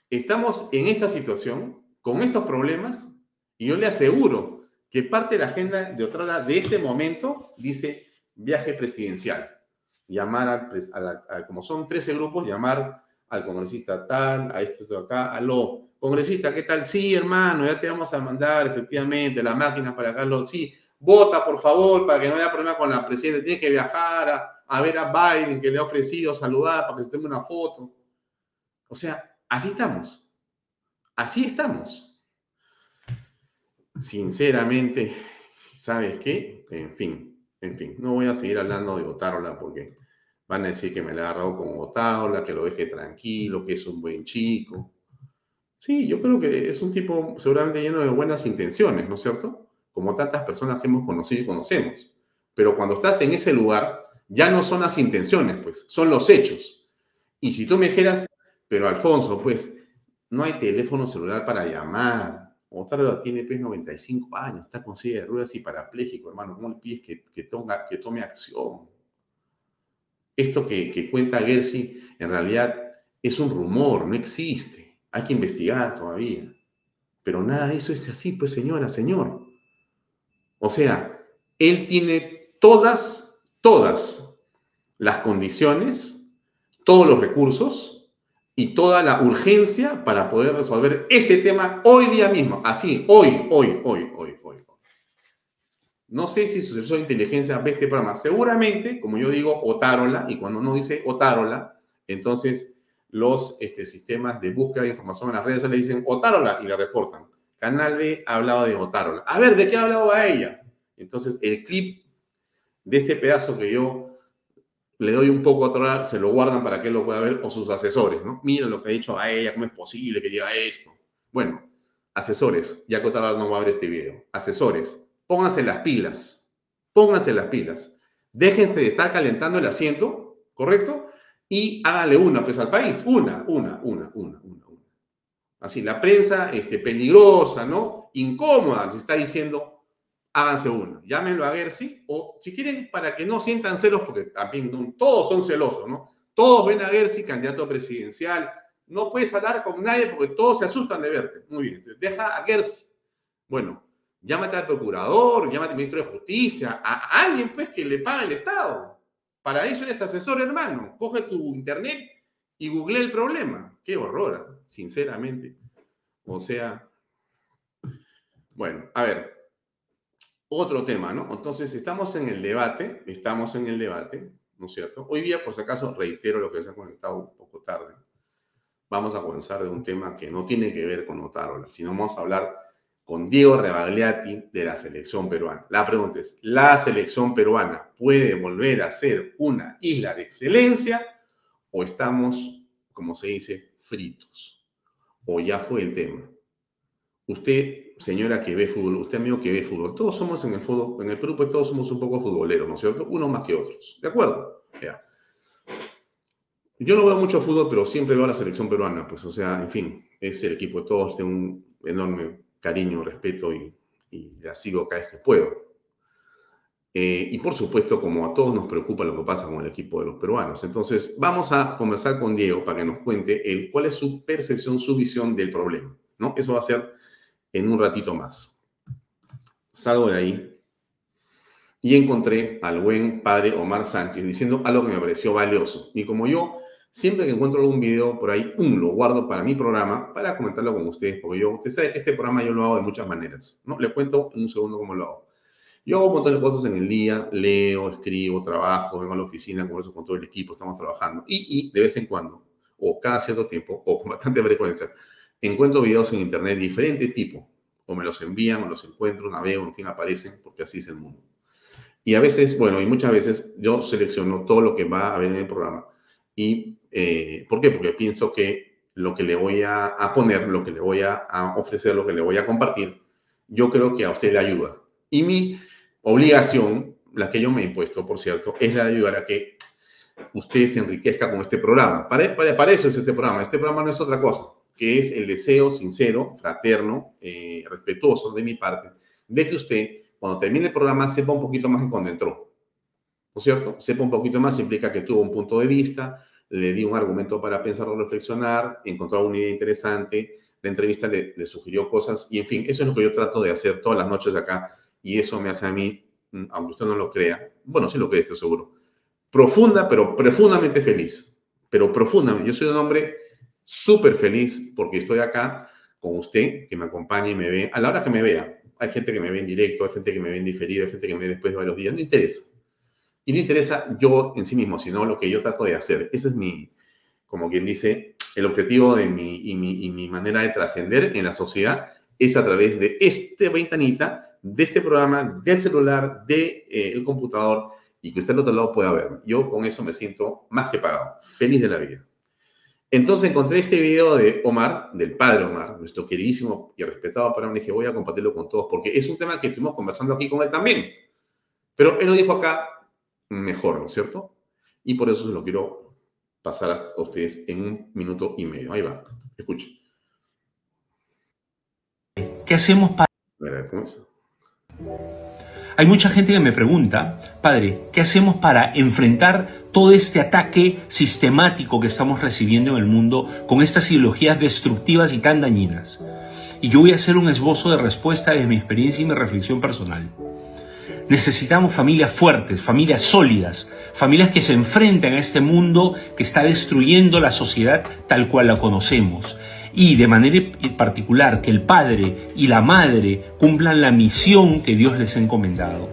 estamos en esta situación, con estos problemas, y yo le aseguro que parte de la agenda de Otárola de este momento dice viaje presidencial llamar al, como son 13 grupos, llamar al congresista tal, a esto de acá, aló, congresista, ¿qué tal? Sí, hermano, ya te vamos a mandar efectivamente la máquina para Carlos, sí, vota por favor para que no haya problema con la presidenta, tiene que viajar a, a ver a Biden que le ha ofrecido saludar para que se tenga una foto. O sea, así estamos, así estamos. Sinceramente, ¿sabes qué? En fin, en fin, no voy a seguir hablando de Otárola porque van a decir que me le ha agarrado con Otárola, que lo deje tranquilo, que es un buen chico. Sí, yo creo que es un tipo seguramente lleno de buenas intenciones, ¿no es cierto? Como tantas personas que hemos conocido y conocemos. Pero cuando estás en ese lugar, ya no son las intenciones, pues, son los hechos. Y si tú me dijeras, pero Alfonso, pues, no hay teléfono celular para llamar, Otárola tiene pues 95 años, está con silla de ruedas y parapléjico, hermano. ¿Cómo le pides que, que, que tome acción? Esto que, que cuenta Gersi en realidad es un rumor, no existe. Hay que investigar todavía. Pero nada eso es así, pues señora, señor. O sea, él tiene todas, todas las condiciones, todos los recursos y toda la urgencia para poder resolver este tema hoy día mismo. Así, hoy, hoy, hoy, hoy, hoy. No sé si su de inteligencia ve este programa. Seguramente, como yo digo, Otárola, y cuando uno dice Otárola, entonces los este, sistemas de búsqueda de información en las redes le dicen Otárola y le reportan. Canal B ha hablado de Otárola. A ver, ¿de qué ha hablado a ella? Entonces, el clip de este pedazo que yo le doy un poco a otro se lo guardan para que él lo pueda ver, o sus asesores, ¿no? Mira lo que ha dicho a ella, cómo es posible que diga esto. Bueno, asesores, ya que otra no va a ver este video, asesores, pónganse las pilas, pónganse las pilas, déjense de estar calentando el asiento, ¿correcto? Y háganle una, pues, al país, una, una, una, una. Así, la prensa, este, peligrosa, ¿no? Incómoda, se está diciendo, háganse uno. Llámenlo a Gersi o si quieren, para que no sientan celos, porque también todos son celosos, ¿no? Todos ven a Gersi candidato presidencial. No puedes hablar con nadie porque todos se asustan de verte. Muy bien, deja a Gersi. Bueno, llámate al procurador, llámate al ministro de Justicia, a alguien pues que le pague el Estado. Para eso eres asesor, hermano. Coge tu internet y google el problema. Qué horror, sinceramente. O sea, bueno, a ver, otro tema, ¿no? Entonces, estamos en el debate, estamos en el debate, ¿no es cierto? Hoy día, por si acaso, reitero lo que se ha conectado un poco tarde. Vamos a comenzar de un tema que no tiene que ver con Otárola, sino vamos a hablar con Diego Rebagliati de la selección peruana. La pregunta es, ¿la selección peruana puede volver a ser una isla de excelencia o estamos, como se dice, fritos. O ya fue el tema. Usted, señora que ve fútbol, usted amigo que ve fútbol, todos somos en el fútbol, en el Perú, pues todos somos un poco futboleros, ¿no es cierto? Unos más que otros. ¿De acuerdo? Ya. Yo no veo mucho fútbol, pero siempre veo a la selección peruana, pues, o sea, en fin, es el equipo de todos, tengo un enorme cariño, respeto y, y la sigo cada vez que puedo. Eh, y por supuesto, como a todos nos preocupa lo que pasa con el equipo de los peruanos. Entonces, vamos a conversar con Diego para que nos cuente el, cuál es su percepción, su visión del problema. ¿no? Eso va a ser en un ratito más. Salgo de ahí y encontré al buen padre Omar Sánchez diciendo algo que me pareció valioso. Y como yo siempre que encuentro algún video por ahí, un lo guardo para mi programa para comentarlo con ustedes, porque yo, usted sabe este programa yo lo hago de muchas maneras. ¿no? Le cuento en un segundo cómo lo hago. Yo hago un montón de cosas en el día, leo, escribo, trabajo, vengo a la oficina, converso con todo el equipo, estamos trabajando. Y, y de vez en cuando, o cada cierto tiempo, o con bastante frecuencia, encuentro videos en internet de diferente tipo. O me los envían, o los encuentro, navego, en fin, aparecen, porque así es el mundo. Y a veces, bueno, y muchas veces yo selecciono todo lo que va a ver en el programa. ¿Y eh, por qué? Porque pienso que lo que le voy a, a poner, lo que le voy a, a ofrecer, lo que le voy a compartir, yo creo que a usted le ayuda. Y mi obligación, la que yo me he impuesto, por cierto, es la de ayudar a que usted se enriquezca con este programa. Para, eso es este programa. Este programa no es otra cosa, que es el deseo sincero, fraterno, eh, respetuoso de mi parte, de que usted, cuando termine el programa, sepa un poquito más de cuando entró. ¿No es cierto? Sepa un poquito más implica que tuvo un punto de vista, le di un argumento para pensar o reflexionar, encontró una idea interesante, la entrevista le, le sugirió cosas, y en fin, eso es lo que yo trato de hacer todas las noches acá y eso me hace a mí, mm, aunque usted no lo crea, bueno, sí lo cree, estoy seguro, profunda, pero profundamente feliz, pero profundamente. Yo soy un hombre súper feliz porque estoy acá con usted, que me acompaña y me ve, a la hora que me vea. Hay gente que me ve en directo, hay gente que me ve en diferido, hay gente que me ve después de varios días, no interesa. Y no interesa yo en sí mismo, sino lo que yo trato de hacer. Ese es mi, como quien dice, el objetivo de mi, y mi, y mi manera de trascender en la sociedad es a través de esta ventanita de este programa, del celular, del de, eh, computador y que usted al otro lado pueda ver. Yo con eso me siento más que pagado, feliz de la vida. Entonces encontré este video de Omar, del padre Omar, nuestro queridísimo y respetado padre. Me dije, voy a compartirlo con todos porque es un tema que estuvimos conversando aquí con él también. Pero él lo dijo acá mejor, ¿no es cierto? Y por eso se lo quiero pasar a ustedes en un minuto y medio. Ahí va, escuchen. ¿Qué hacemos para... Hay mucha gente que me pregunta, padre, ¿qué hacemos para enfrentar todo este ataque sistemático que estamos recibiendo en el mundo con estas ideologías destructivas y tan dañinas? Y yo voy a hacer un esbozo de respuesta desde mi experiencia y mi reflexión personal. Necesitamos familias fuertes, familias sólidas, familias que se enfrenten a este mundo que está destruyendo la sociedad tal cual la conocemos y de manera particular que el padre y la madre cumplan la misión que Dios les ha encomendado.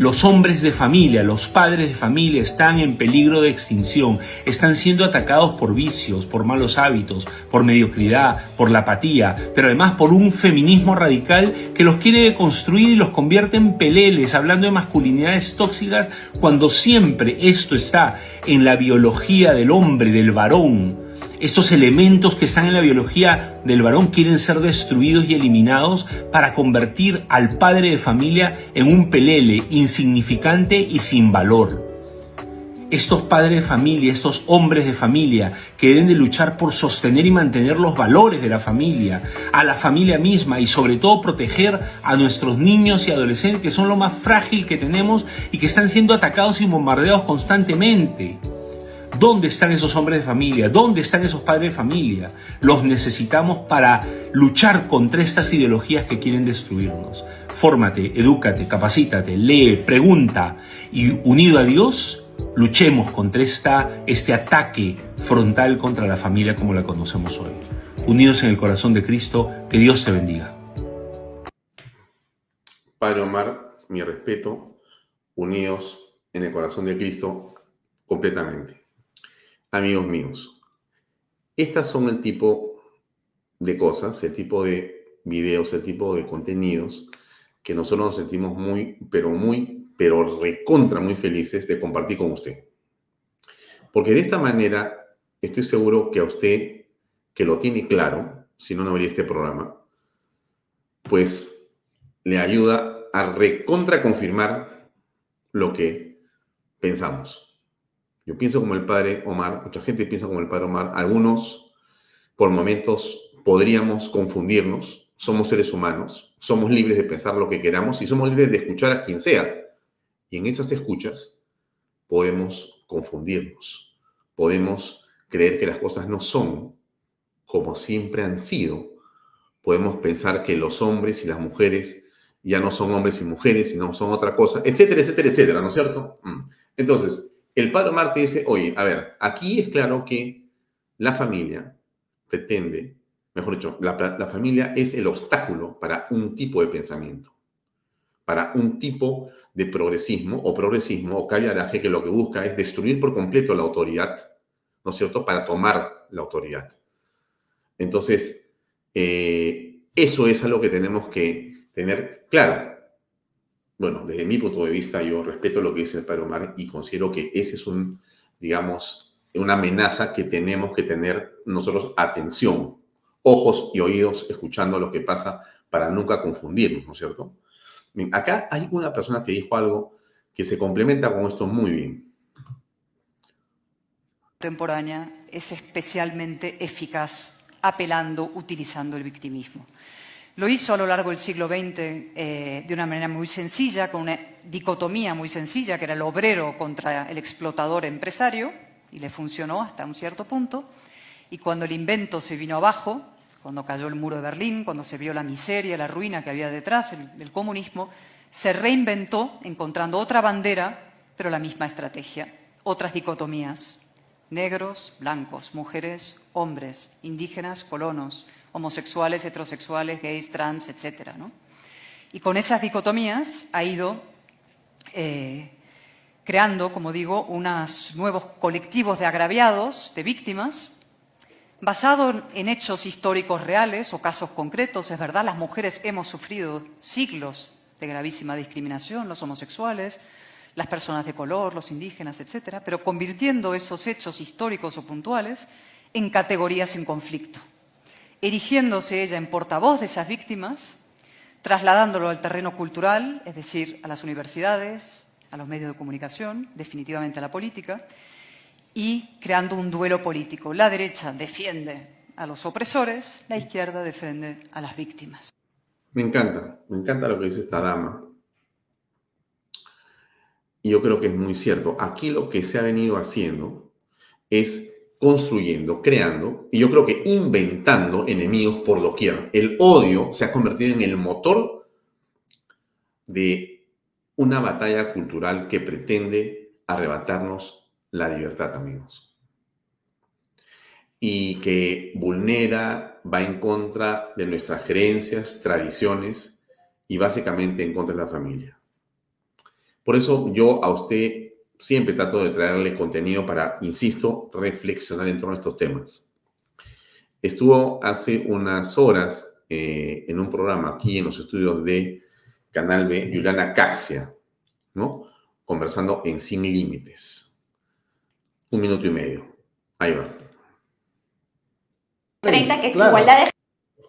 Los hombres de familia, los padres de familia están en peligro de extinción, están siendo atacados por vicios, por malos hábitos, por mediocridad, por la apatía, pero además por un feminismo radical que los quiere construir y los convierte en peleles, hablando de masculinidades tóxicas, cuando siempre esto está en la biología del hombre, del varón, estos elementos que están en la biología del varón quieren ser destruidos y eliminados para convertir al padre de familia en un pelele insignificante y sin valor. Estos padres de familia, estos hombres de familia que deben de luchar por sostener y mantener los valores de la familia, a la familia misma y sobre todo proteger a nuestros niños y adolescentes que son lo más frágil que tenemos y que están siendo atacados y bombardeados constantemente. ¿Dónde están esos hombres de familia? ¿Dónde están esos padres de familia? Los necesitamos para luchar contra estas ideologías que quieren destruirnos. Fórmate, edúcate, capacítate, lee, pregunta y unido a Dios, luchemos contra esta, este ataque frontal contra la familia como la conocemos hoy. Unidos en el corazón de Cristo, que Dios te bendiga. Padre Omar, mi respeto, unidos en el corazón de Cristo completamente amigos míos, estas son el tipo de cosas, el tipo de videos, el tipo de contenidos que nosotros nos sentimos muy, pero muy, pero recontra muy felices de compartir con usted. Porque de esta manera estoy seguro que a usted, que lo tiene claro, si no, no vería este programa, pues le ayuda a recontraconfirmar lo que pensamos. Yo pienso como el padre Omar, mucha gente piensa como el padre Omar, algunos por momentos podríamos confundirnos, somos seres humanos, somos libres de pensar lo que queramos y somos libres de escuchar a quien sea. Y en esas escuchas podemos confundirnos, podemos creer que las cosas no son como siempre han sido, podemos pensar que los hombres y las mujeres ya no son hombres y mujeres, sino son otra cosa, etcétera, etcétera, etcétera, ¿no es cierto? Mm. Entonces, el padre Marte dice, oye, a ver, aquí es claro que la familia pretende, mejor dicho, la, familia es el obstáculo para un tipo de pensamiento, para un tipo de progresismo o progresismo o caviaraje que lo que busca es destruir por completo la autoridad, ¿no es cierto?, para tomar la autoridad. Entonces, eh, eso es algo que tenemos que tener claro. Bueno, desde mi punto de vista, yo respeto lo que dice el padre Omar y considero que ese es un, digamos, una amenaza que tenemos que tener nosotros atención, ojos y oídos escuchando lo que pasa para nunca confundirnos, ¿no es cierto? Bien, acá hay una persona que dijo algo que se complementa con esto muy bien. Contemporánea es especialmente eficaz apelando, utilizando el victimismo. Lo hizo a lo largo del siglo XX eh, de una manera muy sencilla, con una dicotomía muy sencilla, que era el obrero contra el explotador empresario, y le funcionó hasta un cierto punto. Y cuando el invento se vino abajo, cuando cayó el muro de Berlín, cuando se vio la miseria, la ruina que había detrás del comunismo, se reinventó encontrando otra bandera, pero la misma estrategia, otras dicotomías, negros, blancos, mujeres, hombres, indígenas, colonos, homosexuales, heterosexuales, gays, trans, etc. Y con esas dicotomías ha ido eh, creando, como digo, unos nuevos colectivos de agraviados, de víctimas, basado en hechos históricos reales o casos concretos. Es verdad, las mujeres hemos sufrido siglos de gravísima discriminación, los homosexuales, las personas de color, los indígenas, etcétera, pero convirtiendo esos hechos históricos o puntuales en categorías en conflicto, erigiéndose ella en portavoz de esas víctimas, trasladándolo al terreno cultural, es decir, a las universidades, a los medios de comunicación, definitivamente a la política, y creando un duelo político. La derecha defiende a los opresores, la izquierda defiende a las víctimas. Me encanta, me encanta lo que dice esta dama. Y yo creo que es muy cierto. Aquí lo que se ha venido haciendo es construyendo, creando, y yo creo que inventando enemigos por doquier. El odio se ha convertido en el motor de una batalla cultural que pretende arrebatarnos la libertad, amigos. Y que vulnera, va en contra de nuestras creencias, tradiciones y básicamente en contra de la familia. Por eso yo a usted siempre trato de traerle contenido para, insisto, reflexionar en torno a estos temas. Estuvo hace unas horas eh, en un programa aquí en los estudios de Canal B, Juliana Caxia, ¿no? Conversando en Sin Límites. Un minuto y medio. Ahí va. 30, que es igualdad de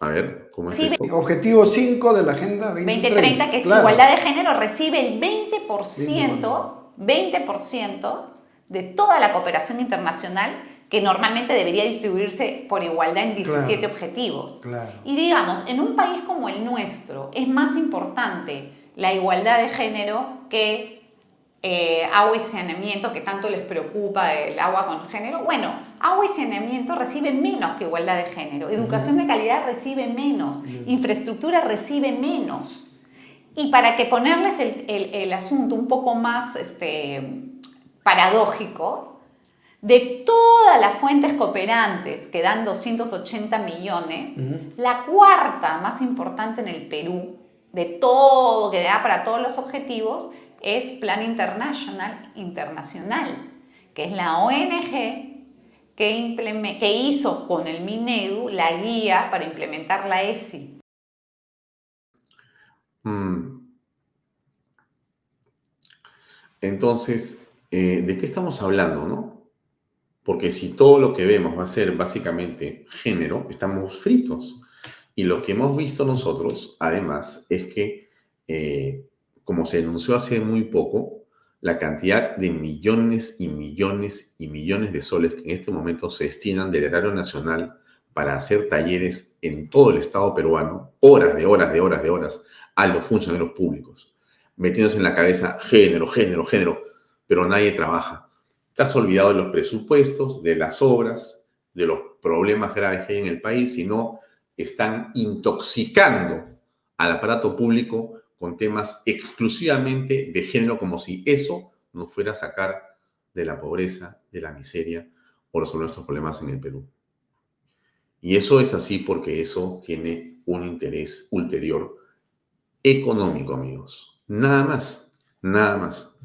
A ver, ¿cómo es Sí, esto? Objetivo 5 de la Agenda 2030. 2030, que es Claro. igualdad de género, recibe el 20%, 20% de toda la cooperación internacional que normalmente debería distribuirse por igualdad en 17 Claro. objetivos. Claro. Y digamos, en un país como el nuestro es más importante la igualdad de género que eh, agua y saneamiento, que tanto les preocupa el agua con género. Bueno, agua y saneamiento recibe menos que igualdad de género. Educación de calidad recibe menos. Infraestructura recibe menos. Y para que ponerles el, el- el asunto un poco más este, paradójico, de todas las fuentes cooperantes, que dan 280 millones, la cuarta más importante en el Perú, de todo, que da para todos los objetivos, es Plan International Internacional, que es la ONG que, hizo con el Minedu la guía para implementar la ESI. Mm. Entonces, eh, ¿de qué estamos hablando, no? Porque si todo lo que vemos va a ser básicamente género, estamos fritos. Y lo que hemos visto nosotros, además, es que, eh, como se denunció hace muy poco, la cantidad de millones y millones y millones de soles que en este momento se destinan del erario nacional para hacer talleres en todo el Estado peruano, horas de horas de horas de horas, a los funcionarios públicos, metiéndose en la cabeza género, género, género, pero nadie trabaja. Te has olvidado de los presupuestos, de las obras, de los problemas graves que hay en el país, sino están intoxicando al aparato público con temas exclusivamente de género, como si eso nos fuera a sacar de la pobreza, de la miseria o resolver nuestros problemas en el Perú. Y eso es así porque eso tiene un interés ulterior económico, amigos. Nada más, nada más.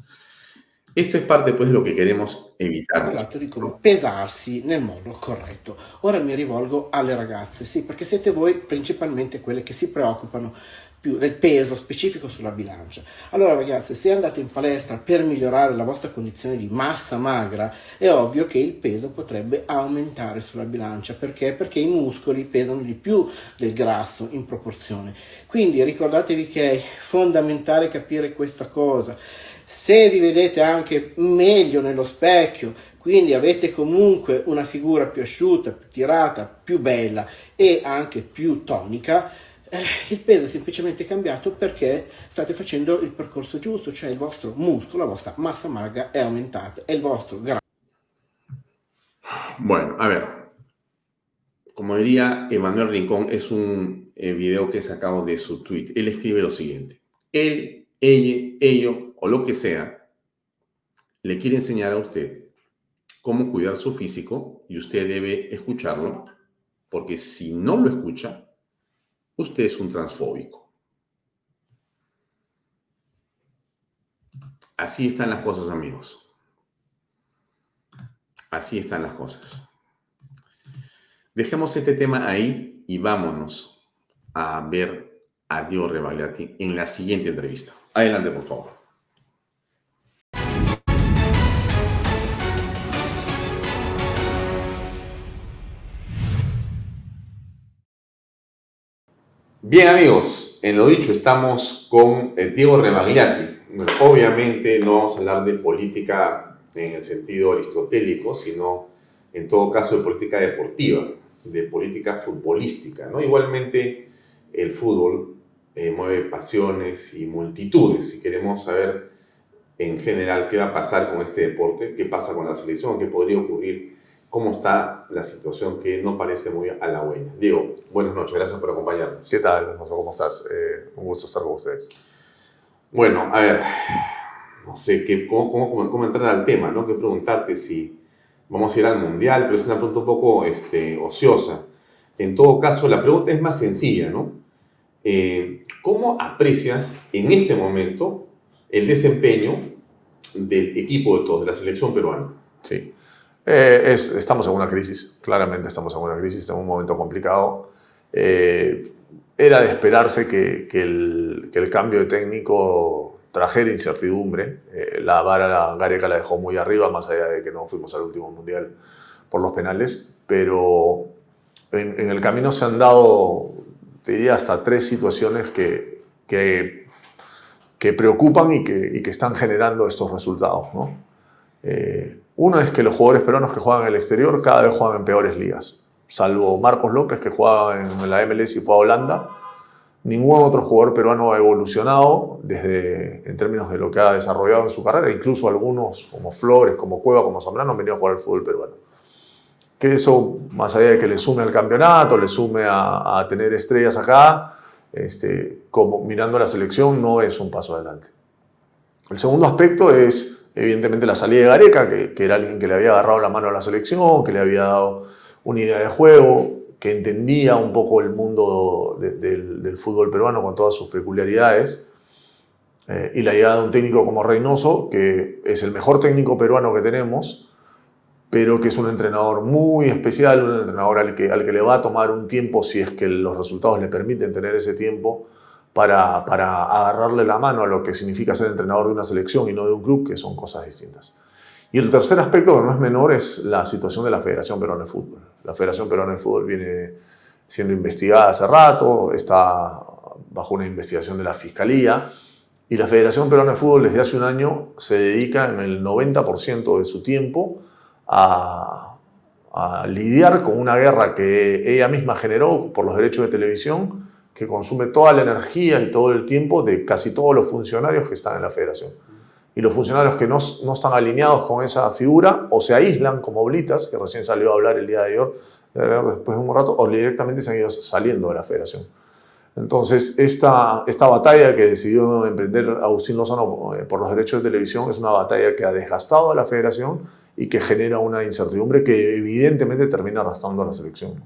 Esto es parte pues de lo che queremos evitare. Parlato di come pesarsi nel modo corretto. Ora mi rivolgo alle ragazze, sì, perché siete voi principalmente quelle che si preoccupano più del peso specifico sulla bilancia. Allora ragazze, se andate in palestra per migliorare la vostra condizione di massa magra, è ovvio che il peso potrebbe aumentare sulla bilancia. Perché? Perché i muscoli pesano di più del grasso in proporzione. Quindi ricordatevi che è fondamentale capire questa cosa. Se vi vedete anche meglio nello specchio, quindi avete comunque una figura più asciutta, più tirata, più bella e anche più tonica, eh, il peso è semplicemente cambiato perché state facendo il percorso giusto, cioè il vostro muscolo, la vostra massa magra è aumentata e il vostro grasso. Bueno, a ver, como diría Emanuel Rincón, es un eh, video que sacado de su tweet. Él escribe lo siguiente. Él, ella, ello o lo que sea, le quiere enseñar a usted cómo cuidar su físico y usted debe escucharlo, porque si no lo escucha, usted es un transfóbico. Así están las cosas, amigos. Así están las cosas. Dejemos este tema ahí y vámonos a ver a Diego Rebagliati en la siguiente entrevista. Adelante, por favor. Bien amigos, en lo dicho estamos con eh, Diego Remagliati. Obviamente no vamos a hablar de política en el sentido aristotélico, sino en todo caso de política deportiva, de política futbolística. ¿no? Igualmente el fútbol eh, mueve pasiones y multitudes y queremos saber en general qué va a pasar con este deporte, qué pasa con la selección, qué podría ocurrir cómo está la situación que no parece muy halagüeña. Diego, buenas noches, gracias por acompañarnos. ¿Qué tal, ¿Cómo estás? Eh, un gusto estar con ustedes. Bueno, a ver, no sé qué, cómo, cómo, cómo, entrar al tema, ¿no? Que preguntarte si vamos a ir al Mundial, pero es una pregunta un poco este, ociosa. En todo caso, la pregunta es más sencilla, ¿no? Eh, ¿Cómo aprecias en este momento el desempeño del equipo de todos, de la selección peruana? Sí. Eh, estamos en una crisis, claramente estamos en una crisis, en un momento complicado. Eh, era de esperarse que, el, cambio de técnico trajera incertidumbre. Eh, la vara Gareca la dejó muy arriba, más allá de que no fuimos al último mundial por los penales, pero en, el camino se han dado, te diría, hasta tres situaciones que, que, preocupan y que, y que, están generando estos resultados. ¿no? Uno es que los jugadores peruanos que juegan en el exterior cada vez juegan en peores ligas. Salvo Marcos López, que jugaba en la MLS y fue a Holanda, ningún otro jugador peruano ha evolucionado desde, en términos de lo que ha desarrollado en su carrera. Incluso algunos, como Flores, como Cueva, como Zambrano, han venido a jugar al fútbol peruano. Que eso, más allá de que le sume al campeonato, le sume a, tener estrellas acá, este, como mirando la selección, no es un paso adelante. El segundo aspecto es evidentemente la salida de Gareca, que, era alguien que le había agarrado la mano a la selección, que le había dado una idea de juego, que entendía un poco el mundo del, fútbol peruano con todas sus peculiaridades. Eh, y la llegada de un técnico como Reynoso, que es el mejor técnico peruano que tenemos, pero que es un entrenador muy especial, un entrenador al que, al que le va a tomar un tiempo si es que los resultados le permiten tener ese tiempo para, para, agarrarle la mano a lo que significa ser entrenador de una selección y no de un club, que son cosas distintas. Y el tercer aspecto, que no es menor, es la situación de la Federación Peruana de Fútbol. La Federación Peruana de Fútbol viene siendo investigada hace rato, está bajo una investigación de la Fiscalía, y la Federación Peruana de Fútbol desde hace un año se dedica en el 90% de su tiempo a, a lidiar con una guerra que ella misma generó por los derechos de televisión, que consume toda la energía y todo el tiempo de casi todos los funcionarios que están en la federación. Y los funcionarios que no, no están alineados con esa figura o se aíslan como Blitas, que recién salió a hablar el día de ayer, después de un rato, o directamente se han ido saliendo de la federación. Entonces, esta, esta batalla que decidió emprender Agustín Lozano eh, por los derechos de televisión es una batalla que ha desgastado a la federación y que genera una incertidumbre que evidentemente termina arrastrando a la selección.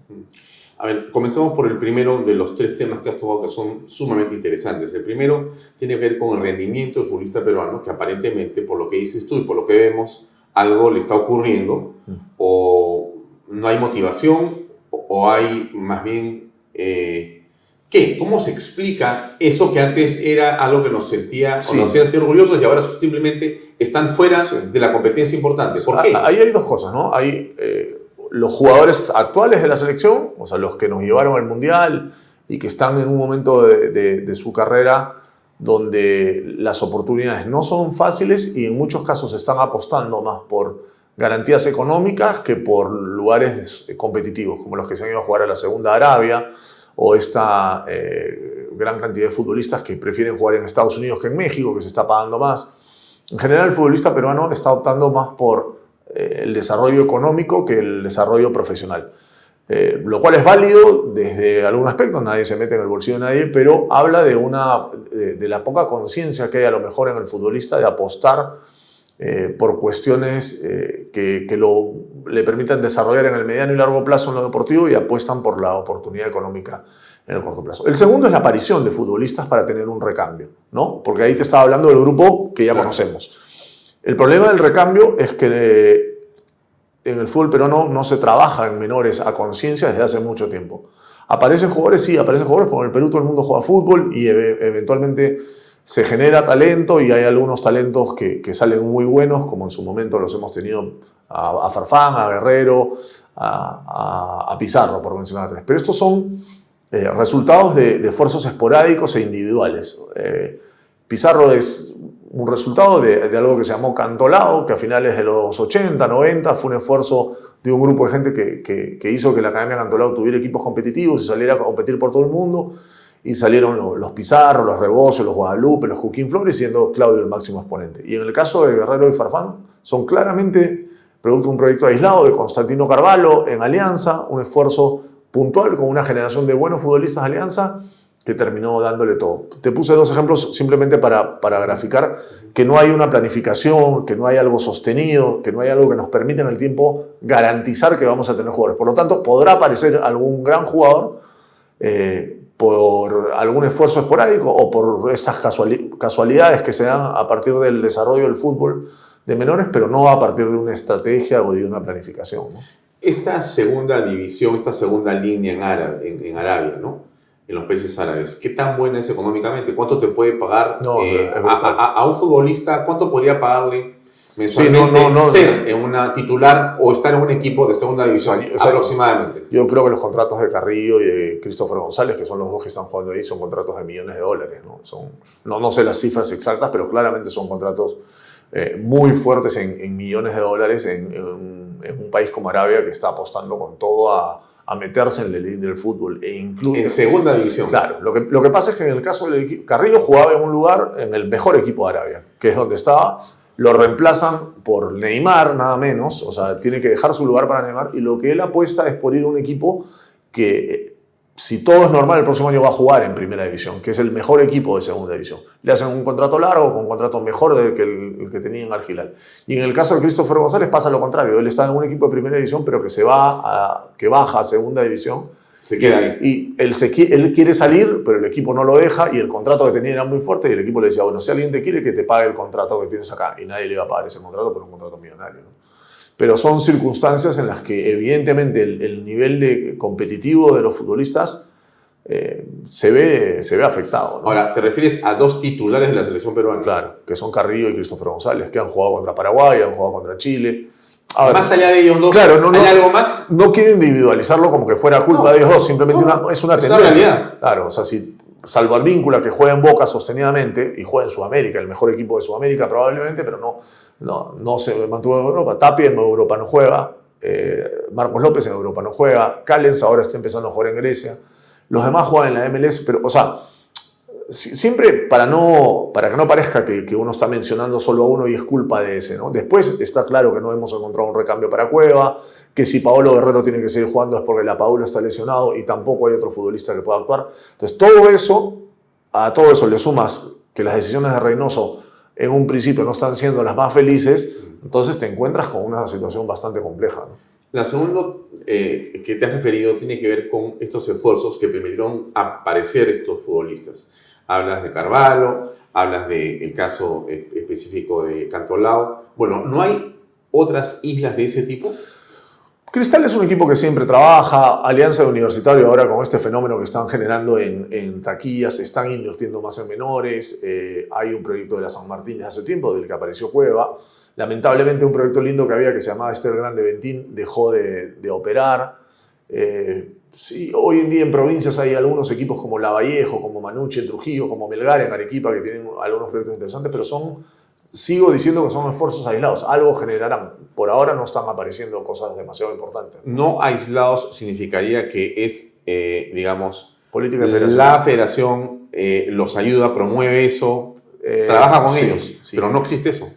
A ver, comenzamos por el primero de los tres temas que has tocado que son sumamente interesantes. El primero tiene que ver con el rendimiento del futbolista peruano, que aparentemente, por lo que dices tú y por lo que vemos, algo le está ocurriendo, o no hay motivación, o hay más bien... Eh, ¿Qué? ¿Cómo se explica eso que antes era algo que nos sentía, o nos hacía orgullosos y ahora simplemente están fuera de la competencia importante? ¿Por qué? Ahí hay dos cosas, ¿no? Hay eh, los jugadores actuales de la selección, o sea, los que nos llevaron al Mundial y que están en un momento de, su carrera donde las oportunidades no son fáciles y en muchos casos están apostando más por garantías económicas que por lugares competitivos, como los que se han ido a jugar a la Segunda Arabia o esta eh, gran cantidad de futbolistas que prefieren jugar en Estados Unidos que en México, que se está pagando más. En general, el futbolista peruano está optando más por eh, el desarrollo económico que el desarrollo profesional. Eh, lo cual es válido desde algún aspecto, nadie se mete en el bolsillo de nadie, pero habla de, una, de la poca conciencia que hay a lo mejor en el futbolista de apostar eh, por cuestiones eh, que, que lo, le permitan desarrollar en el mediano y largo plazo en lo deportivo y apuestan por la oportunidad económica en el corto plazo. El segundo es la aparición de futbolistas para tener un recambio, ¿no? Porque ahí te estaba hablando del grupo que ya conocemos. El problema del recambio es que eh, en el fútbol peruano no se trabaja en menores a conciencia desde hace mucho tiempo. Aparecen jugadores, sí, aparecen jugadores, porque en el Perú todo el mundo juega fútbol y eventualmente se genera talento y hay algunos talentos que, que, salen muy buenos, como en su momento los hemos tenido a, Farfán, a Guerrero, a, Pizarro, por mencionar tres. Pero estos son eh, resultados de, de, esfuerzos esporádicos e individuales. Eh, Pizarro es un resultado de, de, algo que se llamó Cantolao, que a finales de los 80, 90 fue un esfuerzo de un grupo de gente que, que, hizo que la Academia Cantolao tuviera equipos competitivos y saliera a competir por todo el mundo y salieron los, Pizarro, los Rebozo, los Guadalupe, los Joaquín Flores, siendo Claudio el máximo exponente. Y en el caso de Guerrero y Farfán, son claramente producto de un proyecto aislado de Constantino Carvalho en Alianza, un esfuerzo puntual con una generación de buenos futbolistas de Alianza que terminó dándole todo. Te puse dos ejemplos simplemente para, para graficar que no hay una planificación, que no hay algo sostenido, que no hay algo que nos permita en el tiempo garantizar que vamos a tener jugadores. Por lo tanto, podrá aparecer algún gran jugador, eh, por algún esfuerzo esporádico o por estas casualidades que se dan a partir del desarrollo del fútbol de menores, pero no a partir de una estrategia o de una planificación. Esta segunda división, esta segunda línea en, Arabia, ¿no? En los países árabes, ¿qué tan buena es económicamente? ¿Cuánto te puede pagar no, eh, a, a, a, un futbolista? ¿Cuánto podría pagarle mensualmente sí, no, no, ser en una titular o estar en un equipo de segunda división o sea, aproximadamente. Yo creo que los contratos de Carrillo y de Christopher González, que son los dos que están jugando ahí, son contratos de millones de dólares. No, son, no, no sé las cifras exactas, pero claramente son contratos eh, muy fuertes en, en, millones de dólares en, en, en, un país como Arabia que está apostando con todo a, a meterse en el elite del fútbol e incluye en segunda división. Claro, lo que, lo que pasa es que en el caso del equipo, Carrillo jugaba en un lugar, en el mejor equipo de Arabia, que es donde estaba lo reemplazan por Neymar, nada menos, o sea, tiene que dejar su lugar para Neymar, y lo que él apuesta es por ir a un equipo que, si todo es normal, el próximo año va a jugar en primera división, que es el mejor equipo de segunda división. Le hacen un contrato largo, con un contrato mejor del que el, el que tenía en Argilal. Y en el caso de Christopher González pasa lo contrario, él está en un equipo de primera división, pero que se va a, que baja a segunda división, se queda ahí. Y él, se, él quiere salir, pero el equipo no lo deja y el contrato que tenía era muy fuerte y el equipo le decía, bueno, si alguien te quiere, que te pague el contrato que tienes acá. Y nadie le iba a pagar ese contrato por un contrato millonario. ¿no? Pero son circunstancias en las que evidentemente el, el, nivel de competitivo de los futbolistas eh, se, ve, se ve afectado. ¿no? Ahora, ¿te refieres a dos titulares de la selección peruana? Claro, que son Carrillo y Cristóforo González, que han jugado contra Paraguay, han jugado contra Chile. más allá de ellos dos, claro, no, ¿hay no, algo más? No quiero individualizarlo como que fuera culpa de ellos dos, simplemente una, es una es una tendencia. realidad. Claro, o sea, si salvo al víncula que juega en Boca sostenidamente y juega en Sudamérica, el mejor equipo de Sudamérica probablemente, pero no, no, no se mantuvo en Europa. Tapia en Europa no juega, eh, Marcos López en Europa no juega, Callens ahora está empezando a jugar en Grecia. Los demás juegan en la MLS, pero, o sea, si- siempre para, no, para que no parezca que, que uno está mencionando solo a uno y es culpa de ese, ¿no? Después está claro que no hemos encontrado un recambio para Cueva, que si Paolo Guerrero tiene que seguir jugando es porque la Paula está lesionado y tampoco hay otro futbolista que pueda actuar. Entonces, todo eso, a todo eso le sumas que las decisiones de Reynoso en un principio no están siendo las más felices, entonces te encuentras con una situación bastante compleja. La segunda eh, que te has referido tiene que ver con estos esfuerzos que permitieron aparecer estos futbolistas. Hablas de Carvalho, hablas del caso eh, específico de Cantolao. Bueno, ¿no hay otras islas de ese tipo? Cristal es un equipo que siempre trabaja, Alianza de Universitario ahora con este fenómeno que están generando en, en taquillas, están invirtiendo más en menores, eh, hay un proyecto de la San Martín hace tiempo del que apareció Cueva, lamentablemente un proyecto lindo que había que se llamaba Esther Grande Ventín dejó de, de operar, Eh, sí, hoy en día en provincias hay algunos equipos como Lavallejo, como Manuche en Trujillo, como Melgar en Arequipa que tienen algunos proyectos interesantes, pero son sigo diciendo que son esfuerzos aislados. Algo generarán. Por ahora no están apareciendo cosas demasiado importantes. No aislados significaría que es, eh, digamos, Política de federación. la federación eh, los ayuda, promueve eso, Eh, trabaja con sí, ellos, sí. pero no existe eso.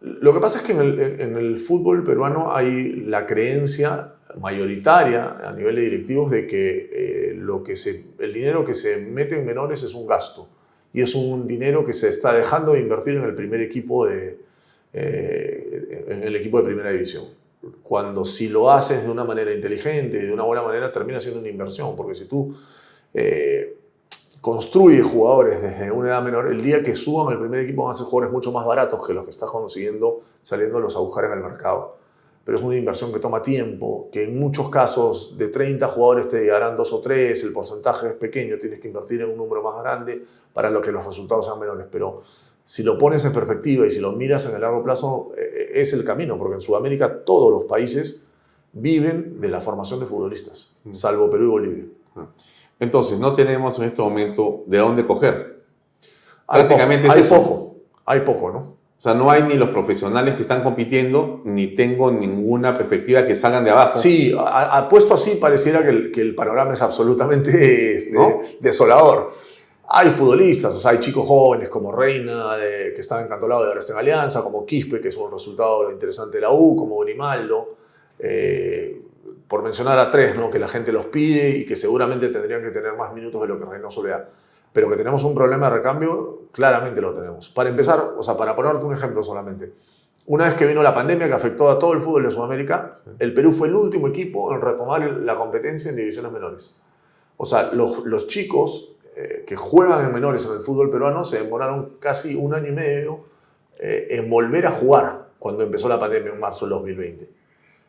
Lo que pasa es que en el, en el fútbol peruano hay la creencia mayoritaria a nivel de directivos de que, eh, lo que se, el dinero que se mete en menores es un gasto y es un dinero que se está dejando de invertir en el primer equipo de, eh, en el equipo de primera división. Cuando si lo haces de una manera inteligente de una buena manera termina siendo una inversión, porque si tú eh, construye jugadores desde una edad menor, el día que suban al primer equipo van a ser jugadores mucho más baratos que los que estás consiguiendo saliéndolos a buscar en el mercado. Pero es una inversión que toma tiempo, que en muchos casos de 30 jugadores te llegarán dos o tres, el porcentaje es pequeño, tienes que invertir en un número más grande para lo que los resultados sean menores. Pero si lo pones en perspectiva y si lo miras en el largo plazo, eh, es el camino, porque en Sudamérica todos los países viven de la formación de futbolistas, salvo Perú y Bolivia. Entonces, no tenemos en este momento de dónde coger. Hay Prácticamente poco, hay poco, hay poco, ¿no? O sea, no hay ni los profesionales que están compitiendo, ni tengo ninguna perspectiva que salgan de abajo. Sí, a- a- puesto así pareciera que el, que el panorama es absolutamente este, ¿No? desolador. Hay futbolistas, o sea, hay chicos jóvenes como Reina, de- que están encantolados de ahora en Alianza, como Quispe, que es un resultado interesante de la U, como Grimaldo, eh, por mencionar a tres, ¿no? que la gente los pide y que seguramente tendrían que tener más minutos de lo que Reynoso le da. Pero que tenemos un problema de recambio, claramente lo tenemos. Para empezar, o sea, para ponerte un ejemplo solamente, una vez que vino la pandemia que afectó a todo el fútbol de Sudamérica, el Perú fue el último equipo en retomar la competencia en divisiones menores. O sea, los, los chicos eh, que juegan en menores en el fútbol peruano se demoraron casi un año y medio eh, en volver a jugar cuando empezó la pandemia en marzo del 2020.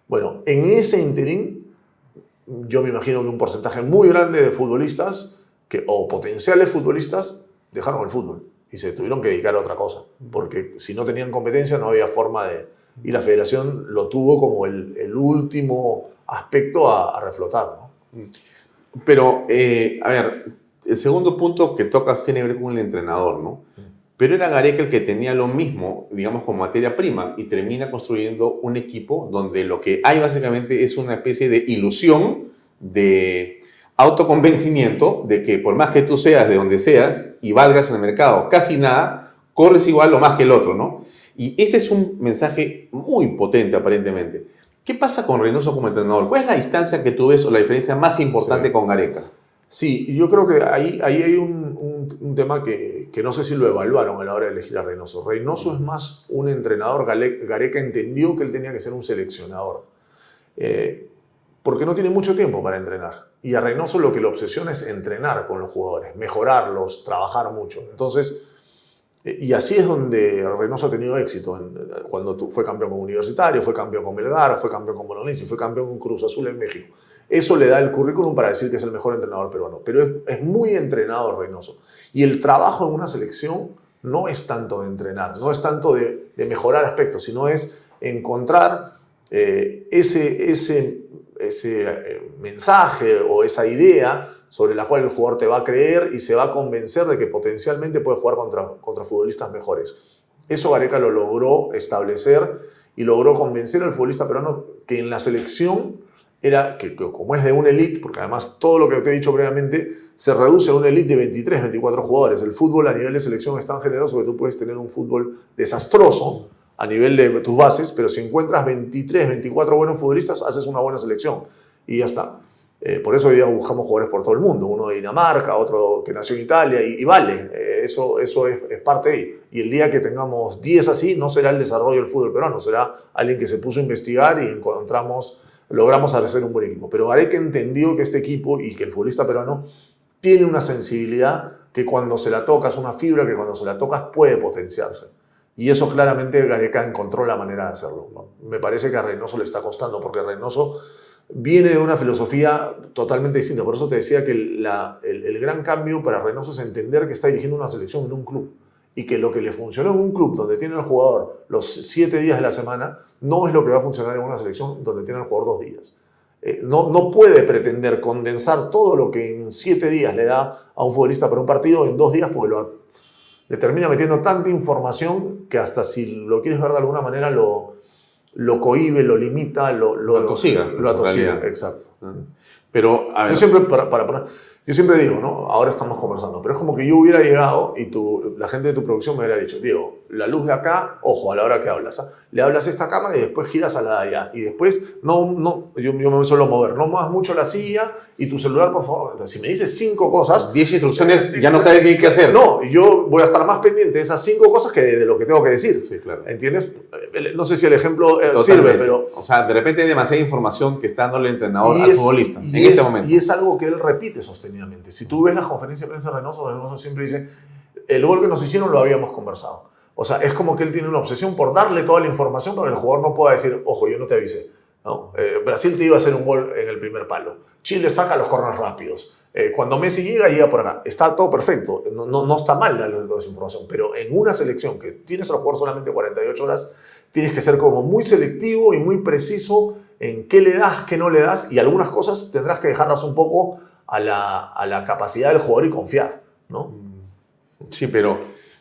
Bueno, en ese interín, yo me imagino que un porcentaje muy grande de futbolistas que, o potenciales futbolistas dejaron el fútbol y se tuvieron que dedicar a otra cosa, porque si no tenían competencia no había forma de... Y la federación lo tuvo como el, el último aspecto a, a reflotar. ¿no? Pero, eh, a ver, el segundo punto que tocas tiene que ver con el entrenador, ¿no? Pero era Gareca el que tenía lo mismo, digamos, con materia prima y termina construyendo un equipo donde lo que hay básicamente es una especie de ilusión, de autoconvencimiento de que por más que tú seas de donde seas y valgas en el mercado casi nada, corres igual o más que el otro, ¿no? Y ese es un mensaje muy potente aparentemente. ¿Qué pasa con Reynoso como entrenador? ¿Cuál es la distancia que tú ves o la diferencia más importante con Gareca? Sí, yo creo que ahí, ahí hay un, un- un tema que, que no sé si lo evaluaron a la hora de elegir a Reynoso. Reynoso es más un entrenador, Gareca entendió que él tenía que ser un seleccionador, eh, porque no tiene mucho tiempo para entrenar. Y a Reynoso lo que le obsesiona es entrenar con los jugadores, mejorarlos, trabajar mucho. Entonces, eh, y así es donde Reynoso ha tenido éxito. en- cuando fue campeón con Universitario, fue campeón con Melgar, fue campeón con Bolognesi, fue campeón con Cruz Azul en México. Eso le da el currículum para decir que es el mejor entrenador peruano. Pero es, es muy entrenado Reynoso. Y el trabajo en una selección no es tanto de entrenar, no es tanto de, de mejorar aspectos, sino es encontrar eh, ese, ese, ese eh, mensaje o esa idea sobre la cual el jugador te va a creer y se va a convencer de que potencialmente puede jugar contra, contra futbolistas mejores. Eso Gareca lo logró establecer y logró convencer al futbolista peruano que en la selección era que, como es de una elite, porque además todo lo que te he dicho previamente se reduce a una elite de 23, 24 jugadores. El fútbol a nivel de selección es tan generoso que tú puedes tener un fútbol desastroso a nivel de tus bases, pero si encuentras 23, 24 buenos futbolistas, haces una buena selección y ya está. Eh, por eso hoy día buscamos jugadores por todo el mundo, uno de Dinamarca, otro que nació en Italia, y, y vale, eh, eso, eso es, es, parte de Y el día que tengamos 10 así, no será el desarrollo del fútbol peruano, será alguien que se puso a investigar y encontramos, logramos hacer un buen equipo. Pero Gareca entendió que este equipo y que el futbolista peruano tiene una sensibilidad que cuando se la tocas, una fibra que cuando se la tocas puede potenciarse. Y eso claramente Gareca encontró la manera de hacerlo. Me parece que a Reynoso le está costando, porque Reynoso viene de una filosofía totalmente distinta. Por eso te decía que el, el, gran cambio para Reynoso es entender que está dirigiendo una selección en un club. Y que lo que le funcionó en un club donde tiene el jugador los siete días de la semana, no es lo que va a funcionar en una selección donde tiene el jugador dos días. Eh, no, no puede pretender condensar todo lo que en siete días le da a un futbolista para un partido en dos días porque lo le termina metiendo tanta información que hasta si lo quieres ver de alguna manera lo, lo cohibe, lo limita, lo, lo, lo atosiga. Lo atosiga, exacto. Pero, a ver. Yo siempre, para, para, para, yo siempre digo, ¿no? Ahora estamos conversando, pero es como que yo hubiera llegado y tu, la gente de tu producción me hubiera dicho, Diego, la luz de acá, ojo, a la hora que hablas, ¿eh? le hablas a esta cámara y después giras a la de allá. Y después, no, no, yo, yo me suelo mover, no muevas mucho la silla y tu celular, por favor. Si me dices cinco cosas... Diez instrucciones, ya no sabes bien qué hacer. No, yo voy a estar más pendiente de esas cinco cosas que de, de lo que tengo que decir. Sí, claro. ¿Entiendes? No sé si el ejemplo eh, sirve, pero... O sea, de repente hay demasiada información que está dándole el entrenador al futbolista en es, este momento. Y es algo que él repite Si tú ves la conferencia de prensa de Reynoso, Reynoso siempre dice, el gol que nos hicieron lo habíamos conversado. O sea, es como que él tiene una obsesión por darle toda la información para que el jugador no pueda decir, ojo, yo no te avisé. ¿no? Eh, Brasil te iba a hacer un gol en el primer palo. Chile saca los corners rápidos. Eh, cuando Messi llega, llega por acá. Está todo perfecto. No, no, no está mal darle toda esa información. Pero en una selección que tienes al jugador solamente 48 horas, tienes que ser como muy selectivo y muy preciso en qué le das, qué no le das. Y algunas cosas tendrás que dejarlas un poco a la, a la capacidad del jugador y confiar. ¿no? Sí, pero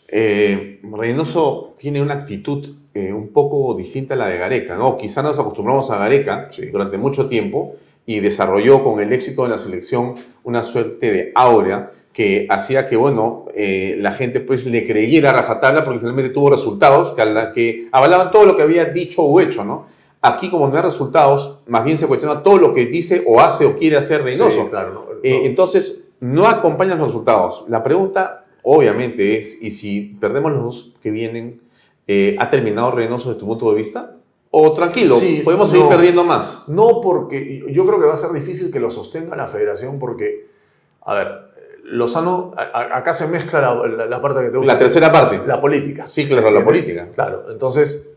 eh, Reynoso tiene una actitud eh, un poco distinta a la de Gareca, ¿no? Quizá nos acostumbramos a Gareca sí. durante mucho tiempo y desarrolló con el éxito de la selección una suerte de aura que hacía que, bueno, eh, la gente pues le creyera a rajatabla porque finalmente tuvo resultados que, la, que avalaban todo lo que había dicho o hecho, ¿no? Aquí, como no hay resultados, más bien se cuestiona todo lo que dice o hace o quiere hacer Reynoso. Sí, claro, no. Eh, entonces, no acompañan los resultados. La pregunta, obviamente, es, ¿y si perdemos los dos que vienen, eh, ha terminado Reynoso desde tu punto de vista? O tranquilo, sí, podemos seguir no, perdiendo más. No, porque yo creo que va a ser difícil que lo sostenga la federación porque, a ver, Lozano, a, acá se mezcla la, la, la, parte que te gusta. La tercera parte. La política. Sí, claro, la política. Claro, entonces,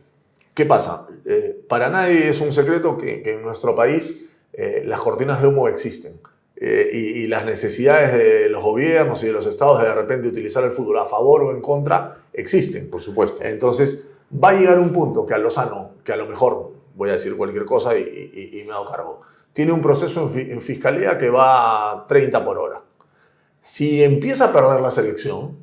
¿qué pasa? Eh, para nadie es un secreto que, que en nuestro país eh, las cortinas de humo existen. Eh, y, y, las necesidades de los gobiernos y de los estados de de repente utilizar el fútbol a favor o en contra existen. Por supuesto. Entonces, va a llegar un punto que a Lozano, que a lo mejor voy a decir cualquier cosa y, y, y me hago cargo, tiene un proceso en, en fiscalía que va a 30 por hora si empieza a perder la selección,